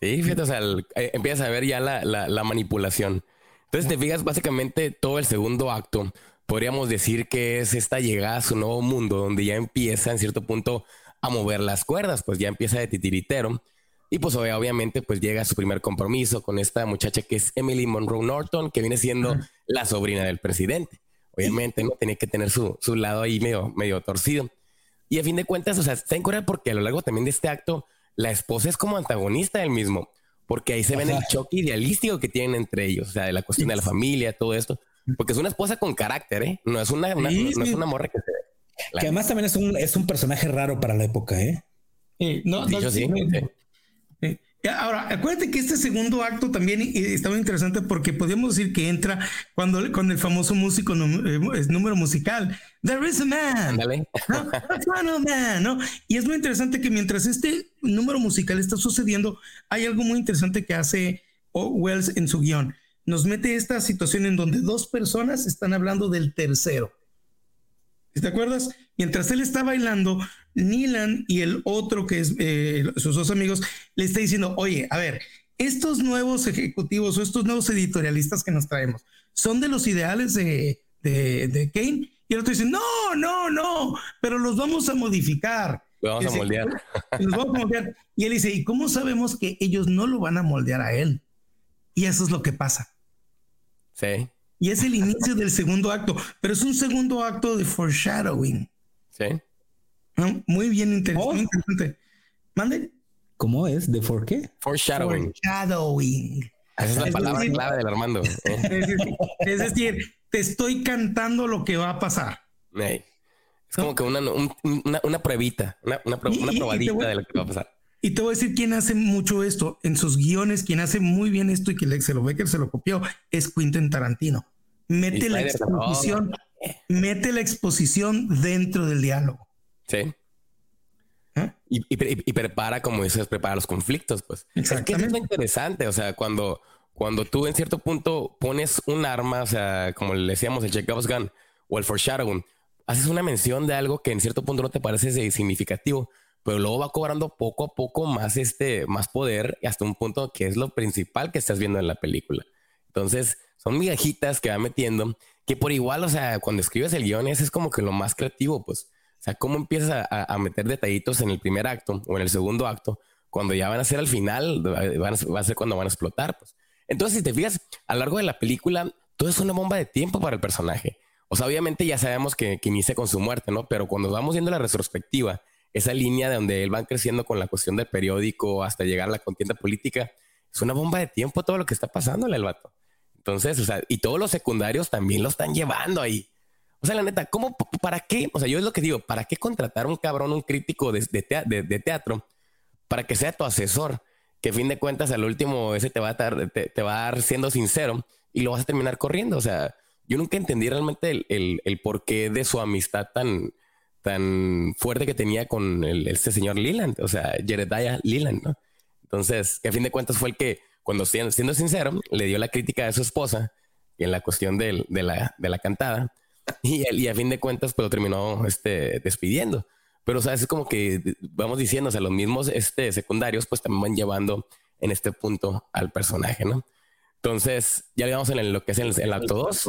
Sí, fíjate, o sea, eh, empiezas a ver ya la, manipulación. Entonces, te fijas, básicamente todo el segundo acto, podríamos decir que es esta llegada a su nuevo mundo, donde ya empieza en cierto punto a mover las cuerdas, pues ya empieza de titiritero. Y pues obviamente pues llega a su primer compromiso con esta muchacha que es Emily Monroe Norton, que viene siendo la sobrina del presidente. Obviamente, ¿no? Tenía que tener su, su lado ahí medio, medio torcido. Y a fin de cuentas, o sea, está en Corea porque a lo largo también de este acto, la esposa es como antagonista del mismo, porque ahí se ven el choque idealístico que tienen entre ellos, o sea, de la cuestión de la familia, todo esto, porque es una esposa con carácter, ¿eh? No es una, no es una morra que se ve. Que además también es un, es un personaje raro para la época, ¿eh? no, no, sí, Ahora, acuérdate que este segundo acto también está muy interesante porque podríamos decir que entra cuando con el famoso músico eh, número musical. There is a man. ¿no? man, ¿no? Y es muy interesante que mientras este número musical está sucediendo, hay algo muy interesante que hace Wells en su guion. Nos mete esta situación en donde dos personas están hablando del tercero. ¿Te acuerdas? Mientras él está bailando, Nilan y el otro que es eh, sus dos amigos le está diciendo, oye, a ver, estos nuevos ejecutivos o estos nuevos editorialistas que nos traemos, ¿son de los ideales de, de, Kane? Y el otro dice, no, no, no, pero los vamos a modificar. Los vamos a moldear. Los vamos a moldear. Y él dice, ¿y cómo sabemos que ellos no lo van a moldear a él? Y eso es lo que pasa. Sí. Y es el inicio del segundo acto, pero es un segundo acto de foreshadowing. Sí. Muy bien oh. interesante. ¿Mande? ¿Cómo es? ¿De for qué? Foreshadowing. Foreshadowing. Esa es la palabra clave del Armando. Es, decir, te estoy cantando lo que va a pasar. Es como que una, una, una pruebita, una, una, probadita de lo que va a pasar. Y te voy a decir quién hace mucho esto en sus guiones, quien hace muy bien esto y que se lo ve que se lo copió, es Quentin Tarantino. Mete la exposición, mete la exposición dentro del diálogo. Sí. ¿Eh? Y, prepara, como dices, prepara los conflictos, pues. Exactamente. Es que es interesante, o sea, cuando, cuando tú en cierto punto pones un arma, o sea, como le decíamos, el Chekhov's gun o el foreshadowing, haces una mención de algo que en cierto punto no te parece significativo, pero luego va cobrando poco a poco más este, más poder hasta un punto que es lo principal que estás viendo en la película. Entonces, son migajitas que va metiendo que por igual, o sea, cuando escribes el guion, ese es como que lo más creativo, pues o sea, cómo empiezas a, meter detallitos en el primer acto o en el segundo acto, cuando ya van a ser al final, van a, va a ser cuando van a explotar. Pues. Entonces, si te fijas, a lo largo de la película, todo es una bomba de tiempo para el personaje. O sea, obviamente ya sabemos que, que inicia con su muerte, ¿no? Pero cuando vamos viendo la retrospectiva, esa línea de donde él va creciendo con la cuestión del periódico hasta llegar a la contienda política, es una bomba de tiempo todo lo que está pasando al vato. Entonces, o sea, y todos los secundarios también lo están llevando ahí. O sea, la neta, ¿cómo, para qué? O sea, yo es lo que digo, ¿para qué contratar un cabrón, un crítico de, de, teatro para que sea tu asesor? Que a fin de cuentas, al último, ese te va a dar, te, va a dar siendo sincero y lo vas a terminar corriendo. O sea, yo nunca entendí realmente el, el, porqué de su amistad tan, tan fuerte que tenía con el, este señor Leland, o sea, Jedediah Leland, ¿no? Entonces, que a fin de cuentas fue el que, cuando siendo sincero, le dio la crítica a su esposa en la cuestión de, de, la, de la cantada y, y, a fin de cuentas pues lo terminó este, despidiendo. Pero, o sea, es como que vamos diciendo, o sea, los mismos este, secundarios pues también van llevando en este punto al personaje, ¿no? Entonces, ya digamos en lo que es el, acto 2,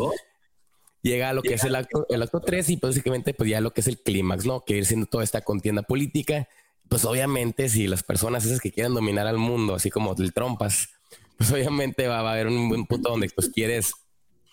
llega a lo que es el acto, el acto 3 y básicamente pues ya lo que es el clímax, ¿no? Que ir siendo toda esta contienda política. Pues obviamente si las personas esas que quieran dominar al mundo, así como el trompas, pues obviamente va, a haber un buen punto donde pues quieres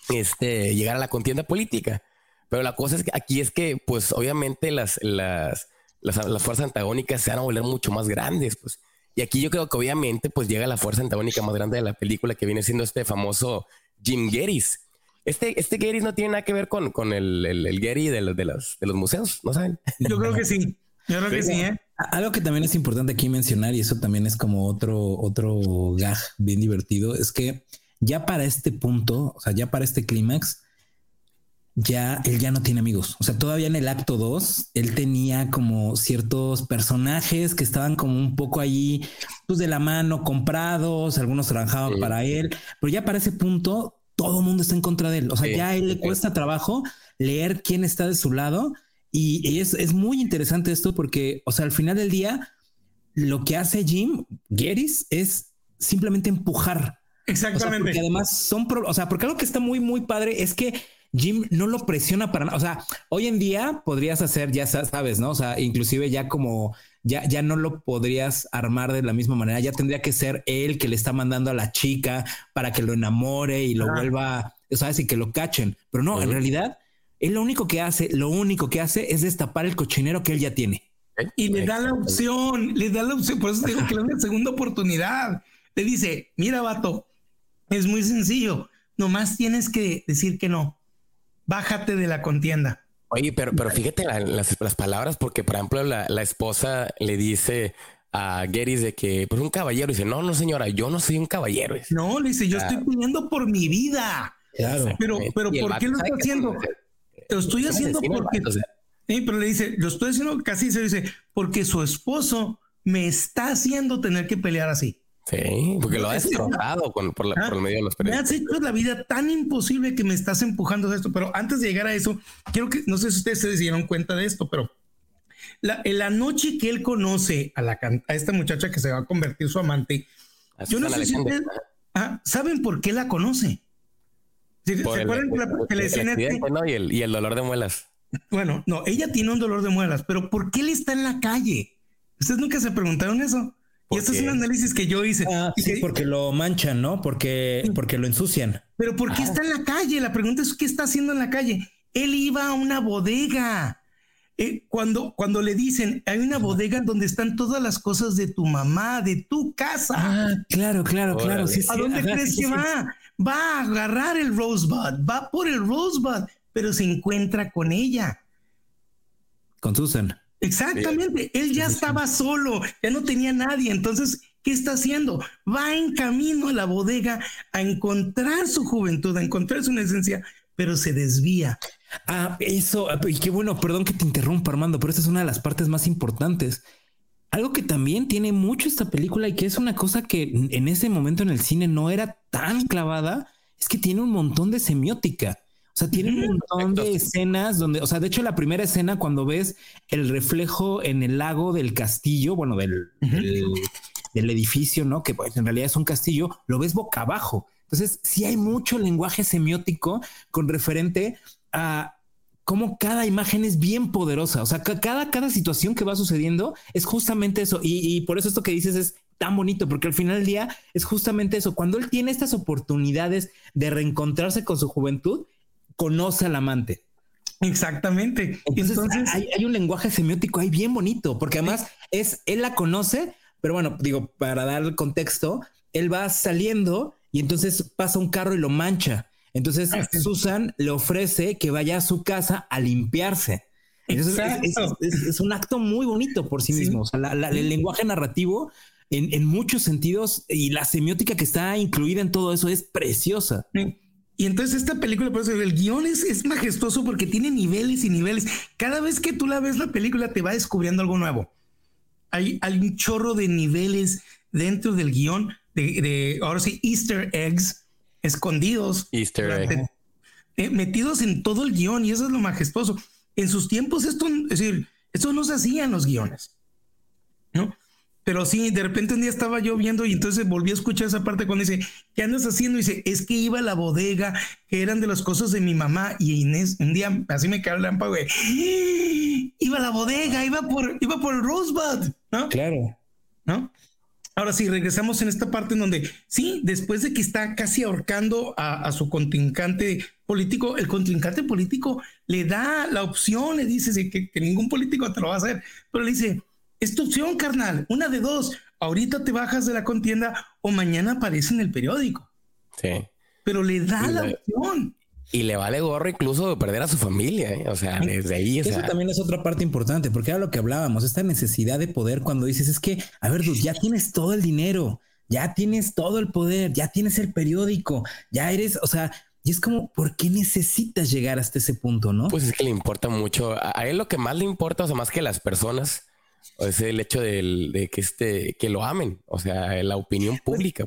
este, llegar a la contienda política. Pero la cosa es que aquí es que, pues obviamente las, las, las, fuerzas antagónicas se van a volver mucho más grandes, pues. Y aquí yo creo que obviamente pues llega la fuerza antagónica más grande de la película que viene siendo este famoso Jim Geddes. Este, este Geddes no tiene nada que ver con, con el, el, el Gary de, los, de, los, de los museos, ¿no saben? Yo creo que sí. Yo creo que sí, ¿eh? Algo que también es importante aquí mencionar, y eso también es como otro, otro gag bien divertido, es que ya para este punto, o sea, ya para este clímax, ya él ya no tiene amigos. O sea, todavía en el acto 2, él tenía como ciertos personajes que estaban como un poco allí, pues de la mano, comprados, algunos trabajaban para él, pero ya para ese punto, todo el mundo está en contra de él. O sea, ya a él le cuesta trabajo leer quién está de su lado. Y, es, es, muy interesante esto porque, o sea, al final del día, lo que hace Jim Gettys es simplemente empujar. Exactamente. porque además son, o sea, porque algo que está muy, muy padre es que Jim no lo presiona para nada. O sea, hoy en día podrías hacer, ya sabes, ¿no? O sea, inclusive ya como ya, ya no lo podrías armar de la misma manera. Ya tendría que ser él que le está mandando a la chica para que lo enamore y lo vuelva, sabes, y que lo cachen. Pero no, en realidad, él lo único que hace, lo único que hace es destapar el cochinero que él ya tiene. Y le da la opción, le da la opción. Por eso digo que le da una segunda oportunidad. Le dice, mira, vato, es muy sencillo. Nomás tienes que decir que no bájate de la contienda. Oye, pero, pero fíjate las, palabras, porque por ejemplo la, esposa le dice a Gary de que pues un caballero dice, no, no señora, yo no soy un caballero. No, le dice, yo estoy pidiendo por mi vida. Claro. Pero, pero ¿por qué lo está haciendo? Lo estoy haciendo porque... Sí, pero le dice, lo estoy haciendo casi se dice, porque su esposo me está haciendo tener que pelear así. Sí, porque lo ha destrozado por, el medio de los periodistas. Me has hecho la vida tan imposible que me estás empujando a esto. Pero antes de llegar a eso, quiero que, no sé si ustedes se dieron cuenta de esto, pero la, en la noche que él conoce a, la, a esta muchacha que se va a convertir su amante, yo no sé si ustedes ah, saben por qué la conoce. ¿Se, acuerdan que la, escena y, el, y el dolor de muelas? Bueno, no, ella tiene un dolor de muelas, pero ¿por qué él está en la calle? ¿Ustedes nunca se preguntaron eso? Y esto es un análisis que yo hice. Ah, sí, porque lo manchan, ¿no? Porque, porque lo ensucian. Pero ¿por qué está en la calle? La pregunta es ¿qué está haciendo en la calle? Él iba a una bodega. Eh, cuando, cuando le dicen, hay una bodega donde están todas las cosas de tu mamá, de tu casa. Ah, claro, claro, claro. ¿A dónde crees que va? Va a agarrar el Rosebud, va por el Rosebud, pero se encuentra con ella. Con Susan. Exactamente, él ya estaba solo, ya no tenía nadie, entonces, ¿qué está haciendo? Va en camino a la bodega a encontrar su juventud, a encontrar su esencia, pero se desvía. Ah, eso, ah, y qué bueno, perdón que te interrumpa, Armando, pero esta es una de las partes más importantes. Algo que también tiene mucho esta película y que es una cosa que en ese momento en el cine no era tan clavada, es que tiene un montón de semiótica. O sea, tiene un montón de escenas donde, o sea, de hecho la primera escena cuando ves el reflejo en el lago del castillo, bueno, del, del, edificio, ¿no? Que pues, en realidad es un castillo, lo ves boca abajo. Entonces, sí hay mucho lenguaje semiótico con referente a cómo cada imagen es bien poderosa. O sea, cada, cada situación que va sucediendo es justamente eso. Y, y por eso esto que dices es tan bonito, porque al final del día es justamente eso. Cuando él tiene estas oportunidades de reencontrarse con su juventud, conoce al amante. Exactamente. Entonces, hay, un lenguaje semiótico ahí bien bonito, porque además es, él la conoce, pero bueno, digo, para dar el contexto, él va saliendo y entonces pasa un carro y lo mancha. Entonces ah, Susan le ofrece que vaya a su casa a limpiarse. es, un acto muy bonito por sí, mismo. O sea, el lenguaje narrativo en, muchos sentidos y la semiótica que está incluida en todo eso es preciosa. Y entonces esta película, por eso el guion es, es, majestuoso porque tiene niveles y niveles. Cada vez que tú la ves la película te va descubriendo algo nuevo. Hay, hay un chorro de niveles dentro del guion, de, ahora sí, easter eggs escondidos. Eh, metidos en todo el guion y eso es lo majestuoso. En sus tiempos esto, es decir, esto no se hacía en los guiones. ¿No? Pero sí, de repente un día estaba yo viendo y entonces volví a escuchar esa parte cuando dice, ¿qué andas haciendo? Y dice, es que iba a la bodega, que eran de las cosas de mi mamá. Y Inés, un día así me quedó el lámpara, güey. Iba a la bodega, iba por, iba por el Rosebud, ¿no? Claro. ¿No? Ahora sí, regresamos en esta parte en donde, sí, después de que está casi ahorcando a, su contrincante político, el contrincante político le da la opción, le dice que, que ningún político te lo va a hacer, pero le dice, es tu opción, carnal. Una de dos. Ahorita te bajas de la contienda o mañana aparece en el periódico. Sí. Pero le da la opción. Y le vale gorro incluso de perder a su familia. ¿eh? O sea, desde ahí. Eso también es otra parte importante, porque era lo que hablábamos, esta necesidad de poder cuando dices, es que, a ver, ya tienes todo el dinero, ya tienes todo el poder, ya tienes el periódico, ya eres, o sea, y es como, ¿por qué necesitas llegar hasta ese punto, no? Pues es que le importa mucho. A él lo que más le importa, o sea, más que las personas, es el hecho de que este, que lo amen, o sea, la opinión pública.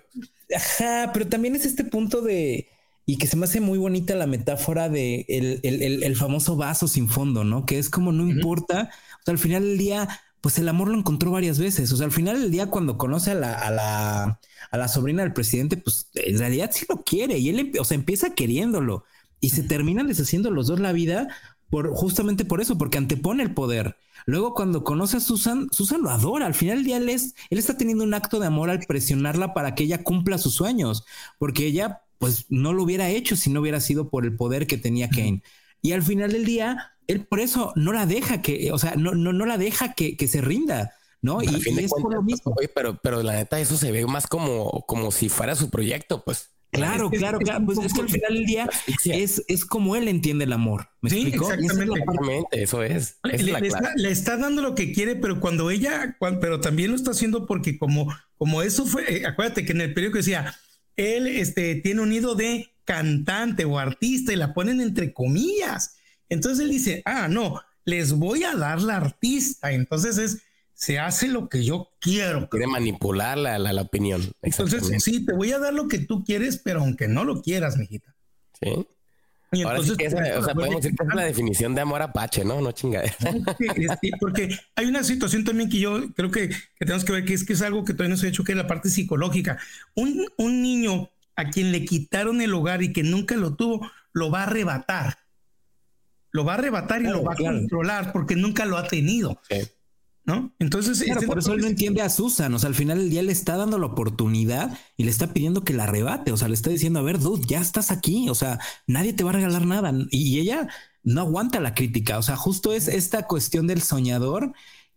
Ajá, pero también es este punto de, y que se me hace muy bonita la metáfora de el, famoso vaso sin fondo, ¿no? Que es como no importa, o sea, al final del día, pues el amor lo encontró varias veces, o sea, al final del día cuando conoce a la, a la, a la sobrina del presidente, pues en realidad sí lo quiere y él, o sea, empieza queriéndolo y se terminan deshaciendo los dos la vida por justamente por eso, porque antepone el poder. Luego, cuando conoce a Susan, Susan lo adora. Al final del día, él, es, él está teniendo un acto de amor al presionarla para que ella cumpla sus sueños, porque ella, pues, no lo hubiera hecho si no hubiera sido por el poder que tenía Kane. Y al final del día, él por eso no la deja que, o sea, no, no, no la deja que, que se rinda. ¿no? Y, es por lo mismo. pero, pero la neta, eso se ve más como, como si fuera su proyecto, pues. Claro, claro, claro. Pues es que al final del día es, es como él entiende el amor. ¿Me sí, Exactamente. Eso es. le, está, dando lo que quiere, pero cuando ella, pero también lo está haciendo porque como, como eso fue, eh, acuérdate que en el periódico decía, él este, tiene un nido de cantante o artista y la ponen entre comillas. Entonces él dice, ah, no, les voy a dar la artista. Entonces es se hace lo que yo quiero. Quiere manipular la, la, opinión. Entonces, sí, te voy a dar lo que tú quieres, pero aunque no lo quieras, mijita. Sí. Y entonces, pues, o sea, podemos decir que es la definición de amor apache, ¿no? No chingadera. Sí, porque hay una situación también que yo creo que, tenemos que ver, que es que es algo que todavía no se ha hecho, que es la parte psicológica. Un, un niño a quien le quitaron el hogar y que nunca lo tuvo, lo va a arrebatar. Lo va a arrebatar y lo va a controlar porque nunca lo ha tenido. Sí. ¿No? Entonces, este por eso él no entiende a Susan. O sea, al final del día le está dando la oportunidad y le está pidiendo que la arrebate. O sea, le está diciendo, a ver, dude, ya estás aquí. O sea, nadie te va a regalar nada. Y ella no aguanta la crítica. O sea, justo es esta cuestión del soñador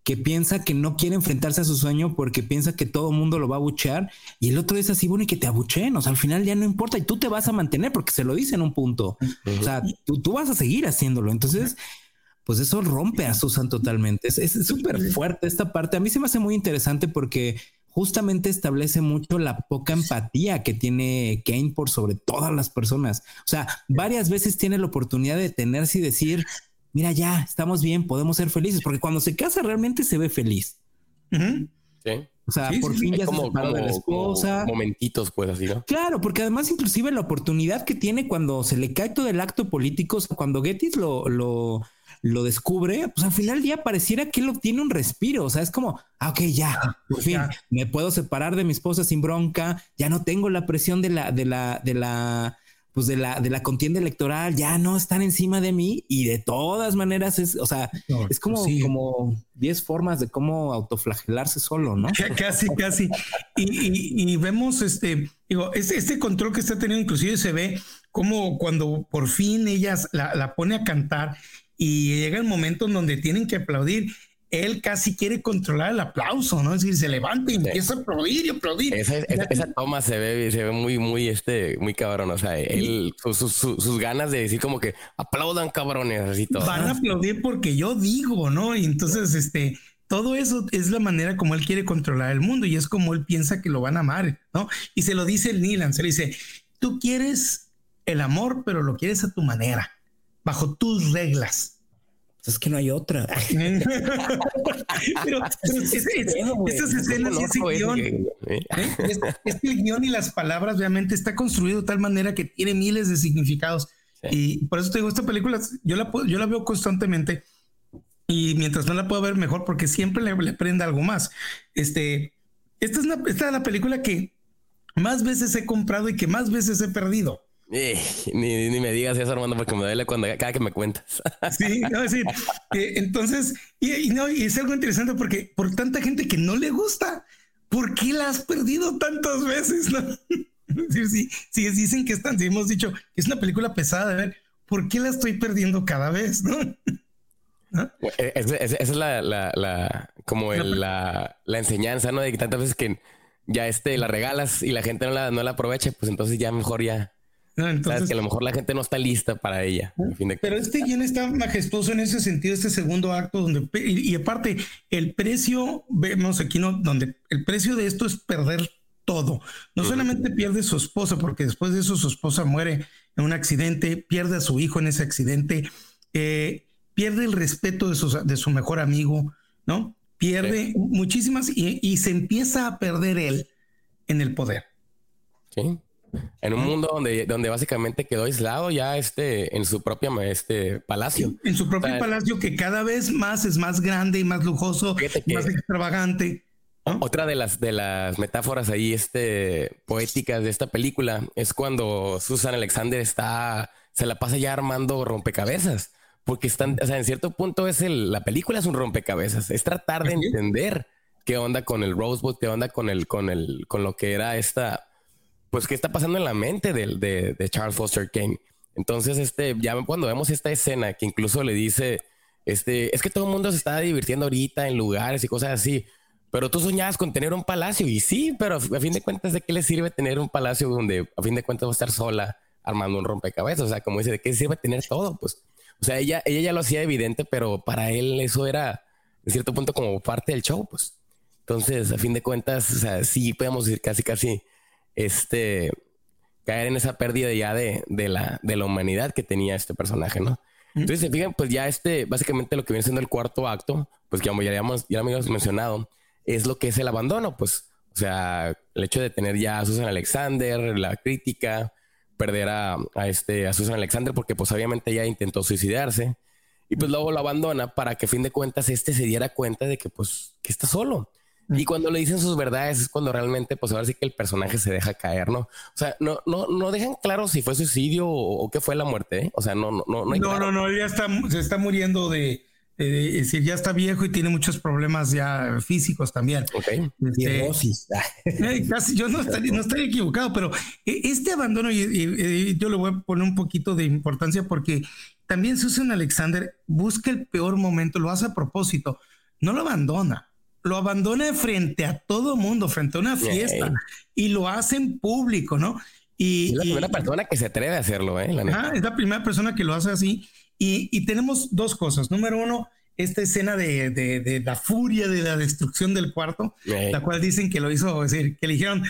que piensa que no quiere enfrentarse a su sueño porque piensa que todo el mundo lo va a abuchear y el otro es así, bueno, y que te abucheen, o sea, al final ya no importa y tú te vas a mantener porque se lo dice en un punto, o sea, tú, tú vas a seguir haciéndolo, entonces pues eso rompe a Susan totalmente. Es súper fuerte esta parte. A mí se me hace muy interesante porque justamente establece mucho la poca empatía que tiene Kane por sobre todas las personas. O sea, varias veces tiene la oportunidad de detenerse y decir, mira, ya, estamos bien, podemos ser felices, porque cuando se casa realmente se ve feliz. Sí. O sea, por fin ya se separó de la esposa. Momentitos, pues así, ¿no? Claro, porque además, inclusive la oportunidad que tiene cuando se le cae todo el acto político, o sea, cuando Gettys lo, lo, lo descubre, pues al final del día pareciera que él obtiene un respiro. O sea, es como, ah, ok, ya, ah, por fin me puedo separar de mi esposa sin bronca, ya no tengo la presión de la, de la, de la, pues de la, de la contienda electoral, ya no están encima de mí y de todas maneras es, o sea, es como, como 10 formas de cómo autoflagelarse solo, ¿no? Casi, casi. Y, vemos este, digo, este, este, control que está teniendo, inclusive se ve como cuando por fin ella la, la pone a cantar y llega el momento en donde tienen que aplaudir. Él casi quiere controlar el aplauso, ¿no? Es decir, se levanta y empieza a aplaudir y aplaudir. Esa, toma se ve, se ve muy, muy, este, muy cabrón. O sea, él, sus ganas de decir como que aplaudan cabrones, así todo. Van a aplaudir porque yo digo, ¿no? Y entonces, este, todo eso es la manera como él quiere controlar el mundo y es como él piensa que lo van a amar, ¿no? Y se lo dice el Nilan, se le dice, tú quieres el amor, pero lo quieres a tu manera, bajo tus reglas es que no hay otra. pero, estas escenas y ese guion, ¿eh? es, que el guion y las palabras obviamente está construido de tal manera que tiene miles de significados. Y por eso te digo, esta película yo la, yo la veo constantemente y mientras no la puedo ver mejor porque siempre le, le algo más. Este, esta es, esta es la película que más veces he comprado y que más veces he perdido. Eh, ni, me digas eso, Armando, porque me duele cuando cada que me cuentas. Sí, no, decir, entonces, y, no, y es algo interesante porque por tanta gente que no le gusta, ¿por qué la has perdido tantas veces? ¿no? Sí, sí, dicen que están, si hemos dicho que es una película pesada de ver, ¿por qué la estoy perdiendo cada vez? ¿no? Eh, esa es, la, la, la, como el, la, la enseñanza, ¿no? De que tantas veces que ya este la regalas y la gente no la, no la aprovecha, pues entonces ya mejor ya entonces, que a lo mejor la gente no está lista para ella. pero este guion está majestuoso en ese sentido, este segundo acto, donde, y, aparte, el precio, vemos aquí, ¿no? Donde el precio de esto es perder todo. No solamente pierde su esposa, porque después de eso su esposa muere en un accidente, pierde a su hijo en ese accidente, eh, pierde el respeto de su, de su mejor amigo, ¿no? Pierde muchísimas y, y se empieza a perder él en el poder. Sí. En un mundo donde, donde básicamente quedó aislado ya este, en su propio este, palacio. En su propio palacio que cada vez más es más grande y más lujoso, más extravagante. Otra de las, de las metáforas ahí este, poéticas de esta película es cuando Susan Alexander está, se la pasa ya armando rompecabezas. Porque están, o sea, en cierto punto es el, la película es un rompecabezas. Es tratar de entender qué onda con el Rosebud, qué onda con el, con el, con lo que era esta, pues qué está pasando en la mente de, de, Charles Foster Kane. Entonces, este, ya cuando vemos esta escena que incluso le dice, este, es que todo el mundo se está divirtiendo ahorita en lugares y cosas así, pero tú soñabas con tener un palacio y sí, pero a fin de cuentas, ¿de qué le sirve tener un palacio donde a fin de cuentas va a estar sola armando un rompecabezas? O sea, como dice, ¿de qué sirve tener todo? Pues, o sea, ella, ella ya lo hacía evidente, pero para él eso era, en cierto punto, como parte del show, pues. Entonces, a fin de cuentas, o sea, sí podemos decir casi, casi este, caer en esa pérdida ya de, de, la, de la humanidad que tenía este personaje, ¿no? Entonces, se fijan, pues ya este, básicamente lo que viene siendo el cuarto acto, pues que como ya, habíamos, ya habíamos mencionado, es lo que es el abandono, pues, o sea, el hecho de tener ya a Susan Alexander, la crítica, perder a, a, este, a Susan Alexander, porque pues obviamente ella intentó suicidarse, y pues luego lo abandona para que a fin de cuentas este se diera cuenta de que pues que está solo y cuando le dicen sus verdades es cuando realmente, pues ahora sí que el personaje se deja caer, ¿no? O sea, no, no, no dejan claro si fue suicidio o, qué fue la muerte, ¿eh? O sea, no, no, no. No, no, no, ya está, se está muriendo de, es decir, ya está viejo y tiene muchos problemas ya físicos también. Ok. Este, eh, casi, yo no estaría, no estaría equivocado, pero eh, este abandono, y, yo le voy a poner un poquito de importancia porque también Susan Alexander busca el peor momento, lo hace a propósito, no lo abandona lo abandona frente a todo mundo, frente a una fiesta y lo hace en público, ¿no? Y, es la primera persona que se atreve a hacerlo, ¿eh? es la primera persona que lo hace así. Y, tenemos dos cosas. Número uno, esta escena de, la furia de la destrucción del cuarto, la cual dicen que lo hizo, es decir, que le dijeron,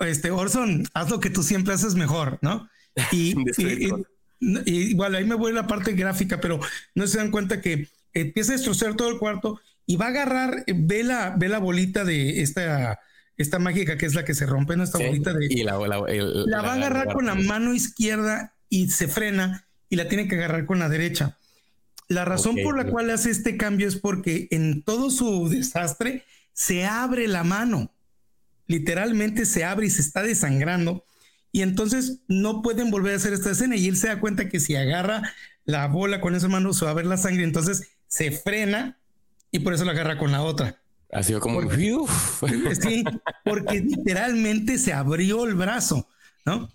este, Orson, haz lo que tú siempre haces mejor, ¿no? Y, igual ahí me voy a la parte gráfica, pero no se dan cuenta que empieza a destrozar todo el cuarto y va a agarrar, ve la, ve la bolita de esta, esta mágica que es la que se rompe, ¿no? Esta bolita de... Y la, la, va a agarrar con la mano izquierda y se frena y la tiene que agarrar con la derecha. La razón por la cual hace este cambio es porque en todo su desastre se abre la mano. Literalmente se abre y se está desangrando. Y entonces no pueden volver a hacer esta escena. Y él se da cuenta que si agarra la bola con esa mano se va a ver la sangre. Entonces se frena y por eso la agarra con la otra. Ha sido como sí, porque literalmente se abrió el brazo, ¿no?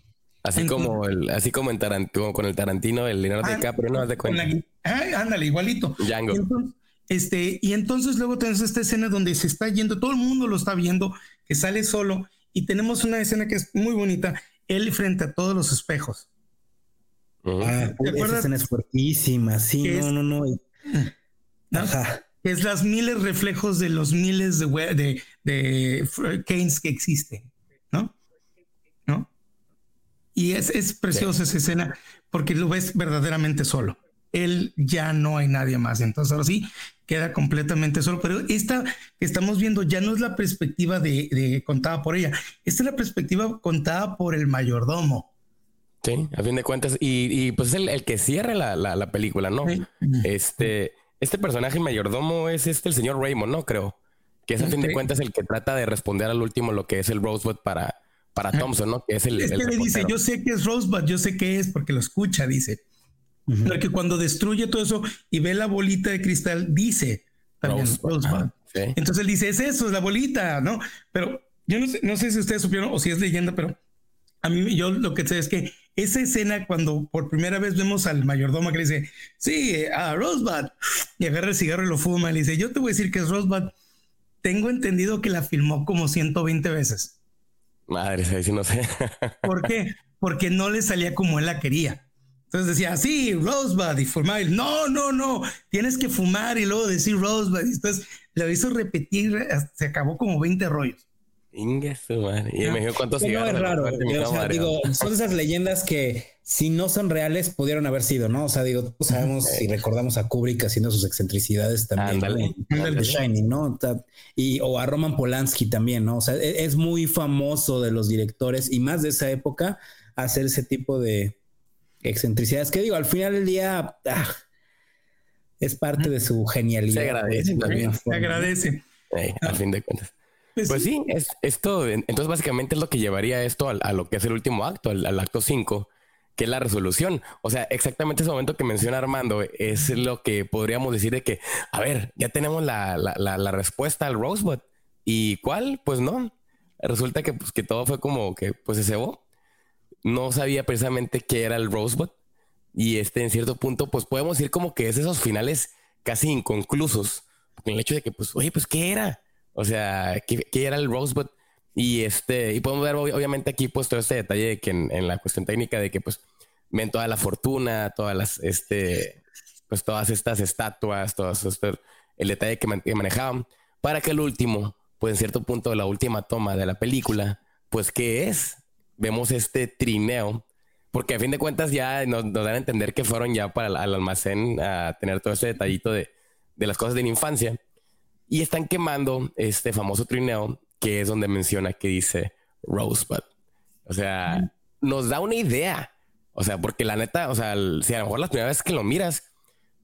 Así como el, así como en Tarantino, con el Tarantino, el Leonardo ah, DiCaprio, no de cuenta. ándale, igualito. Django. Este, y entonces luego tenemos esta escena donde se está yendo, todo el mundo lo está viendo, que sale solo, y tenemos una escena que es muy bonita, él frente a todos los espejos. Ah, esa escena es fuertísima, sí, no, no, no, Ajá. Es las miles reflejos de los miles de, de, de Keynes que existen, ¿no? ¿No? Y es, es preciosa esa escena porque lo ves verdaderamente solo. Él ya no hay nadie más. Entonces ahora sí queda completamente solo. Pero esta que estamos viendo ya no es la perspectiva de, contada por ella. Esta es la perspectiva contada por el mayordomo. Sí, a fin de cuentas. Y, pues es el, que cierra la, película, ¿no? Este, este personaje mayordomo es este el señor Raymond, ¿no? Creo. Que es a fin de cuentas el que trata de responder al último lo que es el Rosebud para, para Thompson, ¿no? Que es el. Es que le dice, yo sé que es Rosebud, yo sé que es porque lo escucha, dice. Porque cuando destruye todo eso y ve la bolita de cristal, dice también Rosebud. Entonces él dice, es eso, es la bolita, ¿no? Pero yo no sé, no sé si ustedes supieron o si es leyenda, pero a mí yo lo que sé es que esa escena cuando por primera vez vemos al mayordomo que le dice, sí, a Rosebud, y agarra el cigarro y lo fuma, y le dice, yo te voy a decir que es Rosebud, tengo entendido que la filmó como 120 veces. Madre, si no sé. ¿Por qué? Porque no le salía como él la quería. Entonces decía, sí, Rosebud y fumar. No, no, no, tienes que fumar y luego decir Rosebud. Y entonces lo hizo repetir, se acabó como 20 rollos. Inge su madre. Y me dijo cuántos no es raro. O sea, digo, son esas leyendas que si no son reales pudieron haber sido, ¿no? O sea, digo, sabemos y recordamos a Kubrick haciendo sus excentricidades también. ¿no? Shining, ¿no? Y, o a Roman Polanski también, ¿no? O sea, e, es muy famoso de los directores y más de esa época hacer ese tipo de excentricidades. Que digo, al final del día ah, es parte de su genialidad. Se agradece también. Se agradece. a fin de cuentas. Pues, pues sí, es, esto, entonces básicamente es lo que llevaría esto a, lo que es el último acto, al, acto 5, que es la resolución. O sea, exactamente ese momento que menciona Armando es lo que podríamos decir de que, a ver, ya tenemos la, la, respuesta al Rosebud. ¿Y cuál? Pues no. Resulta que, pues, que todo fue como que pues se cebó. No sabía precisamente qué era el Rosebud. Y este, en cierto punto, pues podemos decir como que es esos finales casi inconclusos. En el hecho de que, pues, oye, pues, ¿qué era? O sea, ¿qué, era el Rosebud? Y este, y podemos ver obviamente aquí pues todo este detalle de que en, la cuestión técnica de que pues ven toda la fortuna, todas las, este, pues todas estas estatuas, todas este, el detalle que, manejaban, para que el último, pues en cierto punto la última toma de la película, pues ¿qué es? Vemos este trineo, porque a fin de cuentas ya nos, dan a entender que fueron ya para el, al almacén a tener todo ese detallito de, de las cosas de la infancia. Y están quemando este famoso trineo que es donde menciona que dice Rosebud. O sea, nos da una idea. O sea, porque la neta, o sea, si a lo mejor la primera vez que lo miras,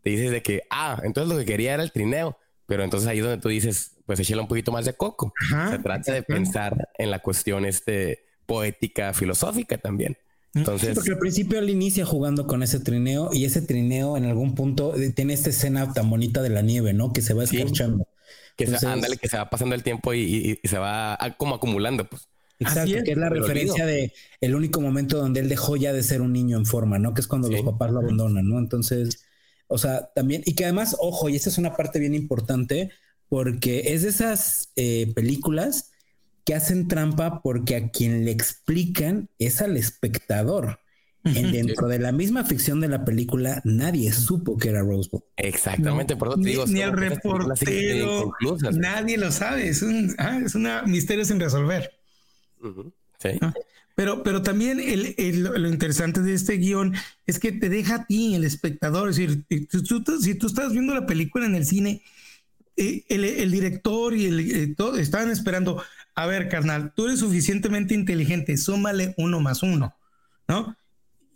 te dices de que, ah, entonces lo que quería era el trineo. Pero entonces ahí es donde tú dices, pues échale un poquito más de coco. Se trata de pensar en la cuestión este, poética, filosófica también. Entonces, porque al principio él inicia jugando con ese trineo y ese trineo en algún punto tiene esta escena tan bonita de la nieve, ¿no? Que se va escuchando. Que se, ándale, que se va pasando el tiempo y, se va como acumulando, pues. Exacto, que es la referencia de el único momento donde él dejó ya de ser un niño en forma, ¿no? Que es cuando los papás lo abandonan, ¿no? Entonces, o sea, también, y que además, ojo, y esta es una parte bien importante, porque es de esas eh, películas que hacen trampa porque a quien le explican es al espectador dentro de la misma ficción de la película, nadie supo que era Rosebud. Exactamente, por eso te digo. Ni el reportero, nadie lo sabe. Es un, ah, es una misterio sin resolver. Sí. Ah, pero, pero también lo interesante de este guion es que te deja a ti, el espectador. Es decir, si tú estás viendo la película en el cine, eh, el, director y el, eh, todo estaban esperando. A ver, carnal, tú eres suficientemente inteligente, súmale uno más uno, ¿no?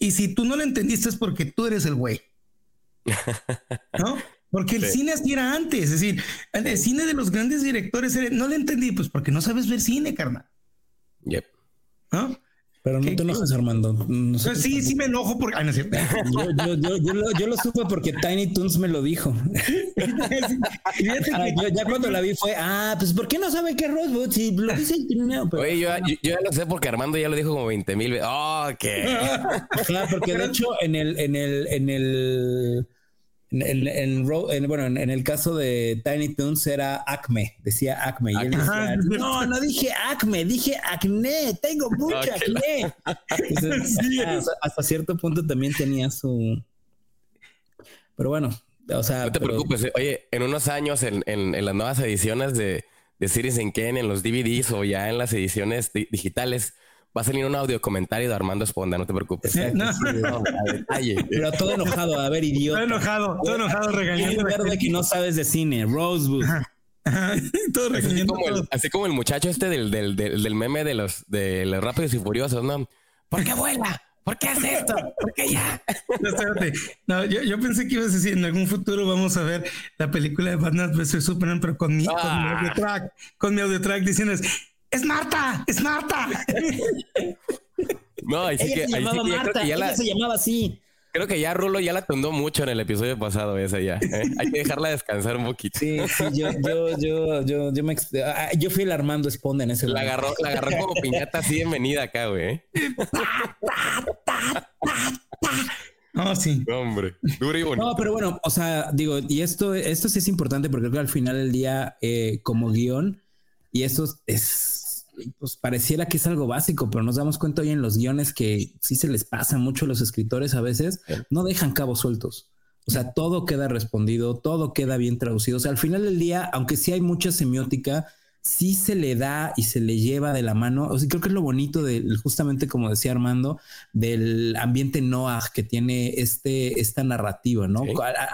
Y si tú no lo entendiste es porque tú eres el güey. ¿No? Porque el cine así era antes. Es decir, el cine de los grandes directores no lo entendí, pues porque no sabes ver cine, carnal. Yep. ¿No? Pero no te enojes, Armando. Pues sí, sí me enojo porque. Ah, no es cierto. yo, lo, supe porque Tiny Toons me lo dijo. Ah, ya cuando la vi fue, ah, pues ¿por qué no sabe qué es Rosebud? Si lo dice el trineo. Oye, yo, ya lo sé porque Armando ya lo dijo como 20 mil veces. Oh, qué. Claro, porque de hecho en el, en el, en el En, bueno, en, el caso de Tiny Toons era Acme, decía Acme. Y él decía, no, no dije Acme, dije acné, tengo mucha acné. hasta, cierto punto también tenía su... Pero bueno, o sea... No te preocupes, eh, oye, en unos años en, las nuevas ediciones de, de Citizen Kane, en los DVDs o ya en las ediciones digitales, Va a salir un audio comentario de Armando Esponda, no te preocupes. No. Pero todo enojado, a ver, idiota. Todo enojado, todo enojado regañando. verde que no sabes de cine, Rosewood. todo regañando. Así como, el, así como el muchacho este del, del, del, meme de los, de los rápidos y furiosos, ¿no? ¿Por qué vuela? ¿Por qué hace esto? ¿Por qué ya? No, yo, yo, pensé que ibas a decir, en algún futuro vamos a ver la película de Batman vs Superman, pero con mi, con mi ah. audio track, con mi audio track diciendo, es Marta, es Marta. No, ahí sí que, se llamaba Marta, ella se llamaba así. Creo que ya Rulo ya la tundó mucho en el episodio pasado esa ya. ¿eh? Hay que dejarla descansar un poquito. Sí, sí, yo, yo, yo, yo, yo, me, ah, yo fui el Armando Esponda en ese La agarró, la agarró como piñata así bienvenida acá, güey. No, sí. hombre, duro y bonito. No, pero bueno, o sea, digo, y esto, esto sí es importante porque creo que al final del día, eh, como guion, y esto es pues pareciera que es algo básico, pero nos damos cuenta hoy en los guiones que sí se les pasa mucho a los escritores a veces, no dejan cabos sueltos. O sea, todo queda respondido, todo queda bien traducido. O sea, al final del día, aunque sí hay mucha semiótica, sí se le da y se le lleva de la mano. O sea, creo que es lo bonito de, justamente como decía Armando, del ambiente Noah que tiene este, esta narrativa, ¿no?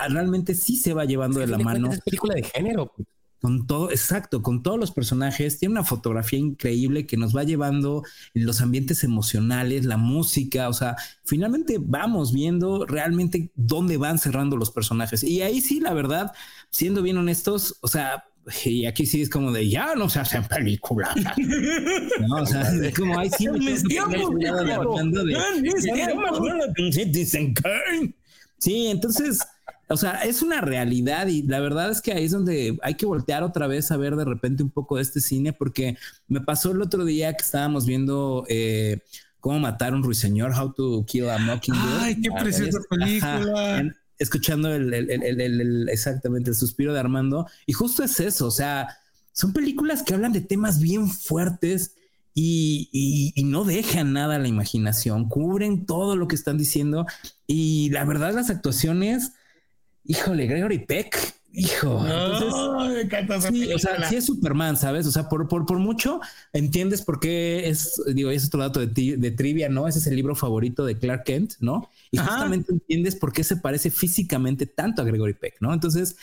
Realmente sí se va llevando de la mano. Es película de género. Con todo, exacto, con todos los personajes. Tiene una fotografía increíble que nos va llevando en los ambientes emocionales, la música. O sea, finalmente vamos viendo realmente dónde van cerrando los personajes. Y ahí sí, la verdad, siendo bien honestos, o sea, y aquí sí es como de ya no se hacen películas. no, o sea, es como hay sí. Sí, entonces o sea, es una realidad y la verdad es que ahí es donde hay que voltear otra vez a ver de repente un poco de este cine, porque me pasó el otro día que estábamos viendo eh, cómo matar a un ruiseñor, How to Kill a Mockingbird. Ay, qué preciosa película. escuchando el, el, exactamente el suspiro de Armando. Y justo es eso, o sea, son películas que hablan de temas bien fuertes y, y, no dejan nada a la imaginación, cubren todo lo que están diciendo. Y la verdad, las actuaciones híjole, Gregory Peck, hijo. sí, o sea, sí es Superman, ¿sabes? O sea, por, por, por mucho entiendes por qué es, digo, es otro dato de, de, trivia, ¿no? Ese es el libro favorito de Clark Kent, ¿no? Y justamente entiendes por qué se parece físicamente tanto a Gregory Peck, ¿no? Entonces,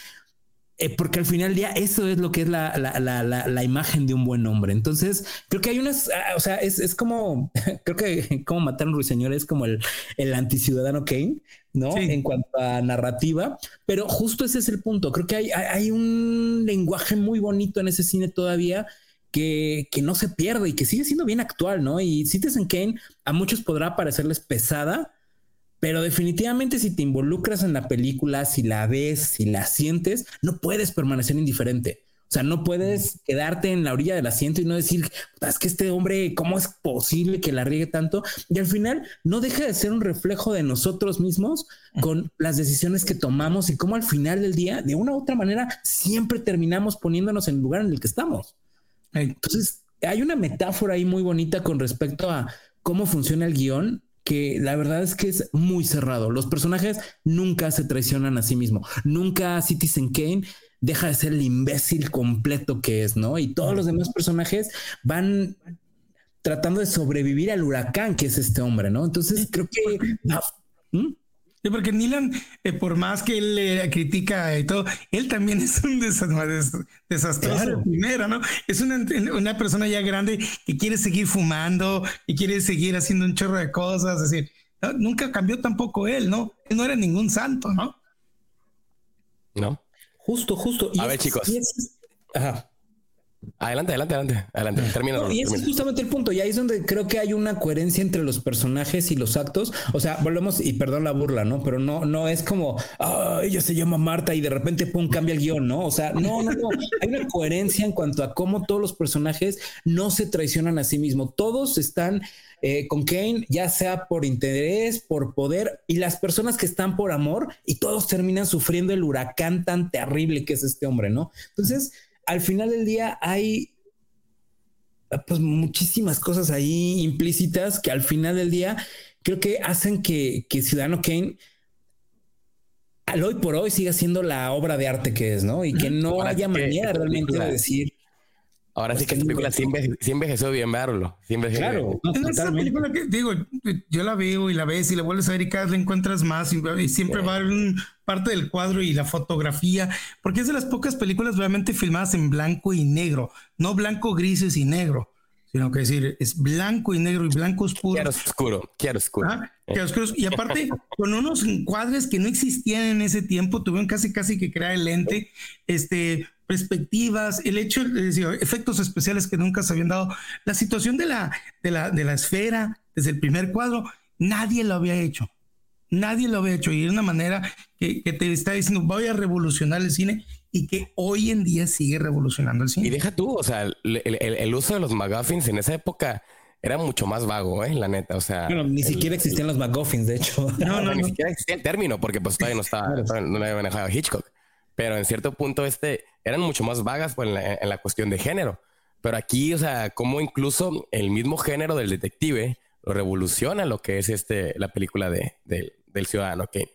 eh, porque al final del día eso es lo que es la, la, la, la, imagen de un buen hombre. Entonces, creo que hay unas, ah, o sea, es, es como, creo que como matar a un ruiseñor es como el, el anticiudadano Kane, ¿no? En cuanto a narrativa, pero justo ese es el punto. Creo que hay, hay, un lenguaje muy bonito en ese cine todavía que, que, no se pierde y que sigue siendo bien actual, ¿no? Y Citizen Kane a muchos podrá parecerles pesada, pero definitivamente si te involucras en la película, si la ves, si la sientes, no puedes permanecer indiferente. O sea, no puedes quedarte en la orilla del asiento y no decir, es que este hombre, ¿cómo es posible que la riegue tanto? Y al final no deja de ser un reflejo de nosotros mismos con las decisiones que tomamos y cómo al final del día, de una u otra manera, siempre terminamos poniéndonos en el lugar en el que estamos. Entonces, hay una metáfora ahí muy bonita con respecto a cómo funciona el guion que la verdad es que es muy cerrado. Los personajes nunca se traicionan a sí mismos. Nunca Citizen Kane deja de ser el imbécil completo que es, ¿no? Y todos los demás personajes van tratando de sobrevivir al huracán que es este hombre, ¿no? Entonces creo que... ¿Mm? Sí, porque Nilan, eh, por más que él le critica y todo, él también es un desastroso primero, ¿no? Es una, una, persona ya grande que quiere seguir fumando y quiere seguir haciendo un chorro de cosas, es decir, nunca cambió tampoco él, ¿no? Él no era ningún santo, ¿no? No. Justo, justo. A ver, chicos. Ajá. Adelante, adelante, adelante, adelante. Termina. y ese es justamente el punto. Y ahí es donde creo que hay una coherencia entre los personajes y los actos. O sea, volvemos, y perdón la burla, ¿no? Pero no, no es como, ah, ella se llama Marta y de repente, pum, cambia el guion, ¿no? O sea, no, no, no. Hay una coherencia en cuanto a cómo todos los personajes no se traicionan a sí mismos. Todos están eh, con Kane, ya sea por interés, por poder, y las personas que están por amor, y todos terminan sufriendo el huracán tan terrible que es este hombre, ¿no? Entonces, al final del día hay pues muchísimas cosas ahí implícitas que al final del día creo que hacen que, Ciudadano Kane al hoy por hoy siga siendo la obra de arte que es, ¿no? Y que no haya manera realmente de decir. Ahora sí que esta película sí, envejeció bien verlo. claro. en esta película que digo, yo la veo y la ves y la vuelves a ver y cada vez la encuentras más y, siempre va a haber un, parte del cuadro y la fotografía, porque es de las pocas películas realmente filmadas en blanco y negro, no blanco, grises y negro sino que decir, es blanco y negro y blanco oscuro. Quiero oscuro, quiero oscuro. Ah, oscuro. Y aparte, con unos encuadres que no existían en ese tiempo, tuvieron casi casi que crear el lente, este, perspectivas, el hecho, decir, efectos especiales que nunca se habían dado, la situación de la, de la, de la esfera desde el primer cuadro, nadie lo había hecho. Nadie lo había hecho y de una manera que, que te está diciendo, voy a revolucionar el cine y que hoy en día sigue revolucionando el cine. Y deja tú, o sea, el, uso de los McGuffins en esa época era mucho más vago, ¿eh? La neta, o sea... ni siquiera existían los McGuffins, de hecho. No, no, ni siquiera existía el término, porque pues todavía no estaba, no había manejado Hitchcock. Pero en cierto punto este, eran mucho más vagas pues, en, la, cuestión de género. Pero aquí, o sea, como incluso el mismo género del detective lo revoluciona lo que es este, la película de, del ciudadano Kane.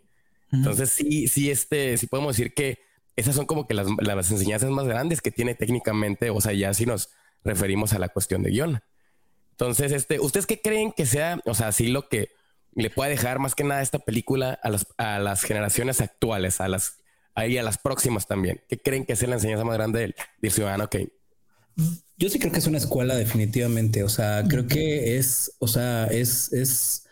Entonces sí, sí, este, sí podemos decir que esas son como que las, enseñanzas más grandes que tiene técnicamente, o sea, ya si nos referimos a la cuestión de guion. Entonces, este, ¿ustedes qué creen que sea, o sea, así lo que le puede dejar más que nada esta película a las, a las generaciones actuales, a las, ahí a las próximas también? ¿Qué creen que sea la enseñanza más grande del, del ciudadano Kane? Yo sí creo que es una escuela definitivamente, o sea, creo que es, o sea, es, es,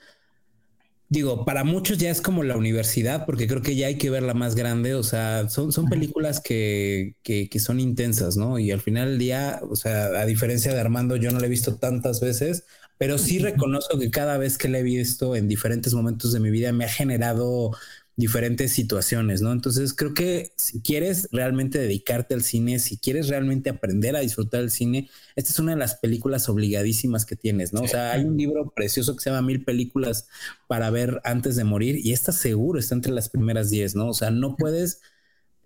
digo, para muchos ya es como la universidad, porque creo que ya hay que verla más grande. O sea, son, son películas que, que, que, son intensas, ¿no? Y al final del día, o sea, a diferencia de Armando, yo no la he visto tantas veces, pero sí reconozco que cada vez que la he visto en diferentes momentos de mi vida me ha generado diferentes situaciones, ¿no? Entonces creo que si quieres realmente dedicarte al cine, si quieres realmente aprender a disfrutar del cine, esta es una de las películas obligadísimas que tienes, ¿no? O sea, hay un libro precioso que se llama Mil películas para ver antes de morir y esta seguro está entre las primeras diez, ¿no? O sea, no puedes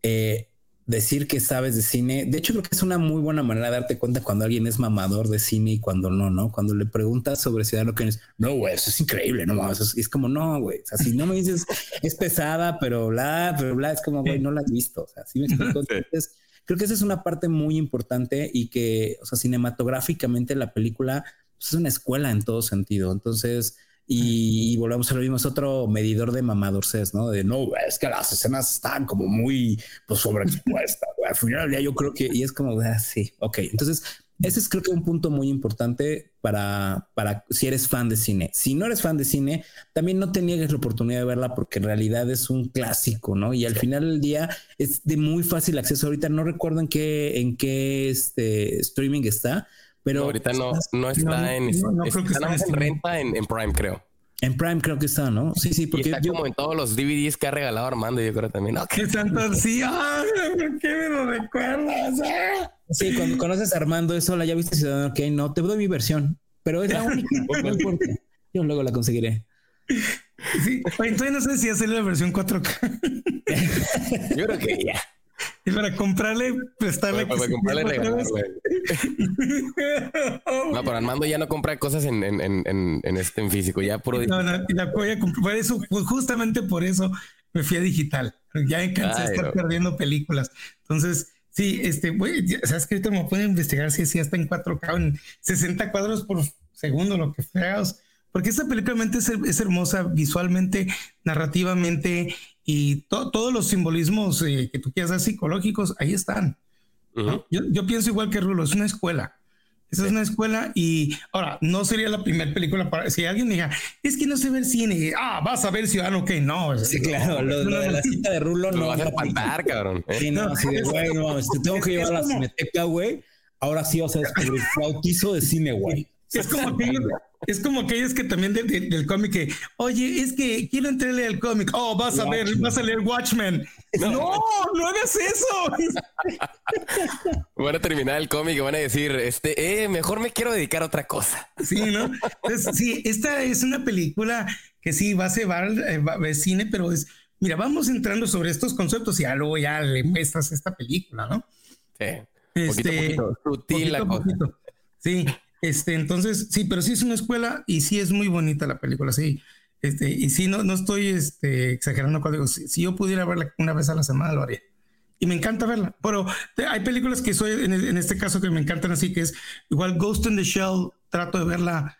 eh, decir que sabes de cine. De hecho, creo que es una muy buena manera de darte cuenta cuando alguien es mamador de cine y cuando no, ¿no? Cuando le preguntas sobre Ciudadano Kane, no, güey, eso es increíble, no, es, es como, no, güey, o sea, si no me dices, es pesada, pero bla, pero bla, es como, güey, no la has visto, o sea, ¿sí me explico? Entonces, creo que esa es una parte muy importante y que, o sea, cinematográficamente la película pues, es una escuela en todo sentido. Entonces, y, volvemos a lo mismo, es otro medidor de mamadorces, ¿no? De no, es que las escenas están como muy pues, sobreexpuestas. Al final del día yo creo que, y es como, ah, sí, ok. Entonces, ese es creo que un punto muy importante para, para si eres fan de cine. Si no eres fan de cine, también no te niegues la oportunidad de verla porque en realidad es un clásico, ¿no? Y al final del día es de muy fácil acceso. Ahorita no recuerdo en qué, en qué este, streaming está, pero ahorita no, no está en, no, creo que está en renta en, Prime, creo. En Prime creo que está, ¿no? Sí, sí, porque está como en todos los DVDs que ha regalado Armando, yo creo también. No, ¿Qué tanto sí? ¿Por qué me lo recuerdas? Sí, cuando conoces a Armando, eso la ya viste Ciudadano Kane, no, te doy mi versión, pero es la única, no importa. Yo luego la conseguiré. Sí, entonces no sé si hacerle la versión 4K. yo creo que ya. Y para comprarle, prestarle. Para, para comprarle No, pero Armando ya no compra cosas en, en, en, en este en físico, ya puro. No, no, la voy a comprar. eso, pues justamente por eso me fui a digital. Ya me cansé de estar perdiendo películas. Entonces, sí, este, voy, sabes que ahorita me pueden investigar si, si hasta en 4K, en 60 cuadros por segundo, lo que feas. Porque esta película es, es hermosa visualmente, narrativamente y todos los simbolismos eh, que tú quieras dar psicológicos, ahí están. yo, pienso igual que Rulo, es una escuela. Esa es una escuela y ahora no sería la primera película para si alguien me diga es que no se ve el cine, ah, vas a ver Ciudadano que no. Sí, claro, lo, de la cita de Rulo no, vas a faltar, cabrón. Sí, no, así de güey, no, te tengo que llevar a la cineteca, güey Ahora sí vas a descubrir bautizo de cine, güey. Es como es como aquellos que también del cómic que, oye, es que quiero entrarle al cómic. Oh, vas a ver, vas a leer Watchmen. No, no, hagas eso. Van a terminar el cómic y van a decir, este, eh, mejor me quiero dedicar a otra cosa. Sí, ¿no? Entonces, sí, esta es una película que sí va a ser eh, cine, pero es, mira, vamos entrando sobre estos conceptos y ya luego ya le muestras esta película, ¿no? Sí. Este, sutil la cosa. Sí, este, entonces, sí, pero sí es una escuela y sí es muy bonita la película, sí. Este, y sí, no, no estoy este, exagerando cuando digo, si, yo pudiera verla una vez a la semana, lo haría. Y me encanta verla. Pero hay películas que soy, en, este caso, que me encantan así, que es igual Ghost in the Shell, trato de verla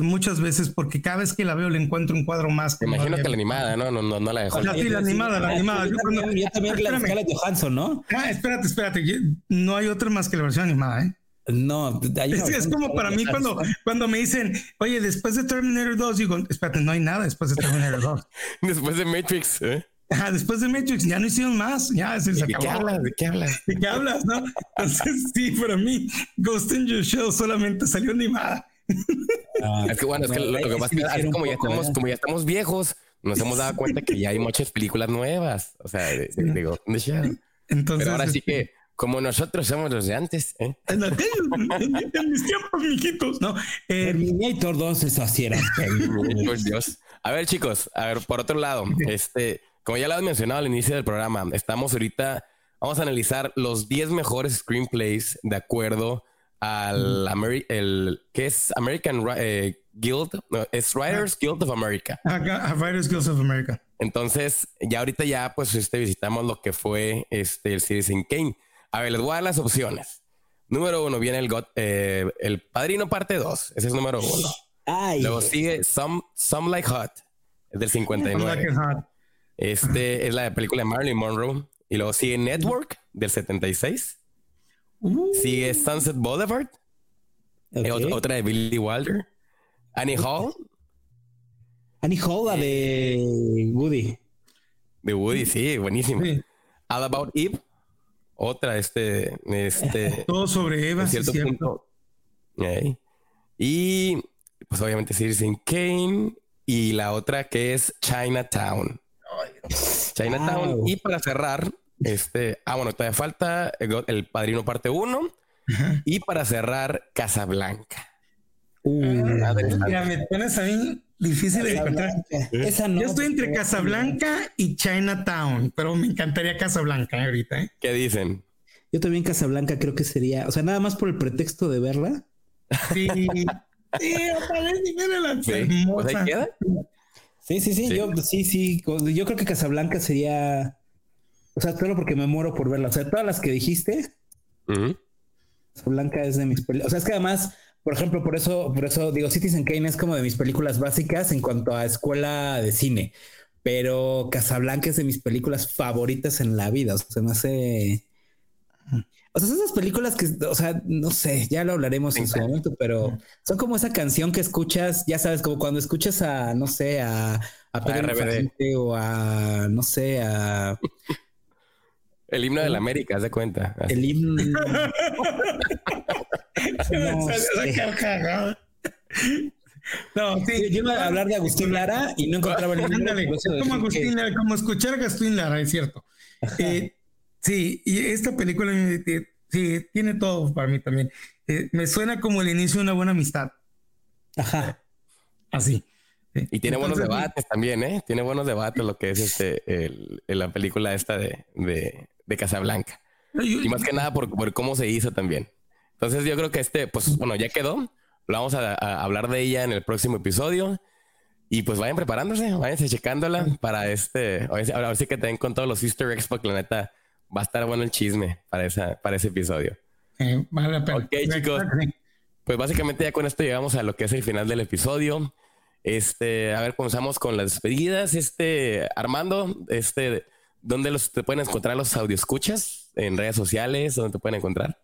muchas veces porque cada vez que la veo le encuentro un cuadro más. Me imagino que la animada, ¿no? No, no, no la dejo. La, sí, la animada, la animada. Yo, cuando, también la de Johansson, ¿no? Ah, espérate, espérate. No hay otra más que la versión animada, ¿eh? No, es, es, como para mí cuando, cuando me dicen, oye, después de Terminator 2, digo, espérate, no hay nada después de Terminator 2. después de Matrix, ¿eh? Ajá, después de Matrix ya no hicieron más, ya se, ¿De qué hablas? ¿De qué hablas? ¿De qué hablas, no? Entonces, sí, para mí, Ghost in Your Shell solamente salió animada. Ah, es que bueno, es que lo, que pasa es que como ya, estamos, como ya estamos viejos, nos hemos dado cuenta que ya hay muchas películas nuevas, o sea, de, de, Ghost in the Shell. Entonces, Pero ahora sí que este, como nosotros somos los de antes, ¿eh? En, mis tiempos, mijitos, ¿no? Eh, Terminator 2 eso así era. Dios. A ver, chicos, a ver, por otro lado, este, como ya lo has mencionado al inicio del programa, estamos ahorita, vamos a analizar los 10 mejores screenplays de acuerdo al el, ¿qué es? American eh, Guild, es Writers Guild of America. Writers Guild of America. Entonces, ya ahorita ya, pues, este, visitamos lo que fue este, el Citizen Kane. A ver, les voy a dar las opciones. Número uno viene el, eh, el Padrino parte 2. Ese es número uno. Luego sigue Some, Some Like Hot. Es del 59. Este es la película de Marilyn Monroe. Y luego sigue Network del 76. Uh. Sigue Sunset Boulevard. Otra de Billy Wilder. Annie Hall. Annie Hall, la de Woody. De Woody, sí, buenísimo. All About Eve otra, este, este. Todo sobre Eva, cierto, punto. Y pues obviamente Citizen Kane y la otra que es Chinatown. Chinatown. Y para cerrar, este, ah, bueno, todavía falta el, Padrino parte 1 y para cerrar Casablanca. Uh, ya me pones a mí difícil de encontrar. Esa no, Yo estoy entre Casablanca y Chinatown, pero me encantaría Casablanca ahorita. ¿eh? ¿Qué dicen? Yo también Casablanca creo que sería, o sea, nada más por el pretexto de verla. Sí, sí, la sí, sí, sí, yo sí, sí, yo creo que Casablanca sería, o sea, solo porque me muero por verla. O sea, todas las que dijiste, Casablanca es de mis películas. O sea, es que además por ejemplo, por eso, por eso digo, Citizen Kane es como de mis películas básicas en cuanto a escuela de cine, pero Casablanca es de mis películas favoritas en la vida. O sea, me hace. O sea, esas películas que, o sea, no sé, ya lo hablaremos en su momento, pero son como esa canción que escuchas, ya sabes, como cuando escuchas a, no sé, a, a Pedro o a, no sé, a el himno de la América, haz de cuenta. El himno. no, sí, yo iba a hablar de Agustín Lara y no encontraba el himno. como Agustín Lara, como escuchar a Agustín Lara, es cierto. Eh, sí, y esta película sí, tiene todo para mí también. Eh, me suena como el inicio de una buena amistad. Ajá. Así. Y tiene buenos debates también, ¿eh? Tiene buenos debates lo que es este, el, la película esta de, de Casablanca. Y más que nada por, cómo se hizo también. Entonces yo creo que este, pues bueno, ya quedó. Lo vamos a, hablar de ella en el próximo episodio. Y pues vayan preparándose, váyanse checándola para este. Ahora sí que den con todos los Easter eggs, porque la neta va a estar bueno el chisme para, esa, para ese episodio. Eh, vale Ok, chicos. Pues básicamente ya con esto llegamos a lo que es el final del episodio. Este, a ver, comenzamos con las despedidas. Este, Armando, este, ¿Dónde los, te pueden encontrar los escuchas ¿En redes sociales? ¿Dónde te pueden encontrar?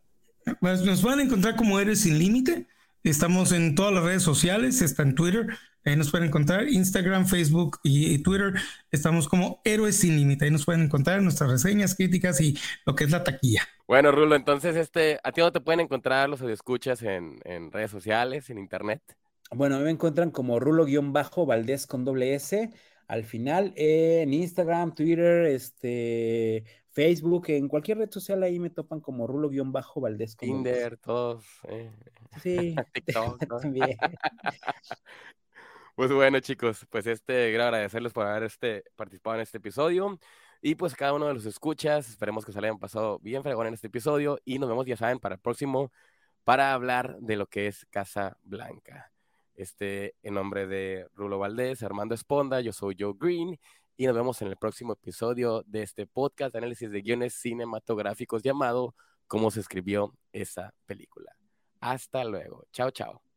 Pues nos pueden encontrar como Eres Sin Límite. Estamos en todas las redes sociales, está en Twitter, ahí nos pueden encontrar, Instagram, Facebook y, Twitter. Estamos como Héroes Sin Límite, ahí nos pueden encontrar nuestras reseñas, críticas y lo que es la taquilla. Bueno, Rulo, entonces, este, ¿a ti no te pueden encontrar los escuchas en, en redes sociales, en internet? Bueno, me encuentran como Rulo-Valdés con doble S al final en Instagram, Twitter, este, Facebook, en cualquier red social ahí me topan como Rulo-Valdés. Tinder, todos. Eh. Sí, TikTok. también. Pues bueno, chicos, pues este, quiero agradecerles por haber este, participado en este episodio. Y pues cada uno de los escuchas, esperemos que se le hayan pasado bien fregón en este episodio. Y nos vemos, ya saben, para el próximo, para hablar de lo que es Casa Blanca. Este, en nombre de Rulo Valdés, Armando Esponda, yo soy Joe Green y nos vemos en el próximo episodio de este podcast de análisis de guiones cinematográficos llamado Cómo se escribió esa película. Hasta luego. Chao, chao.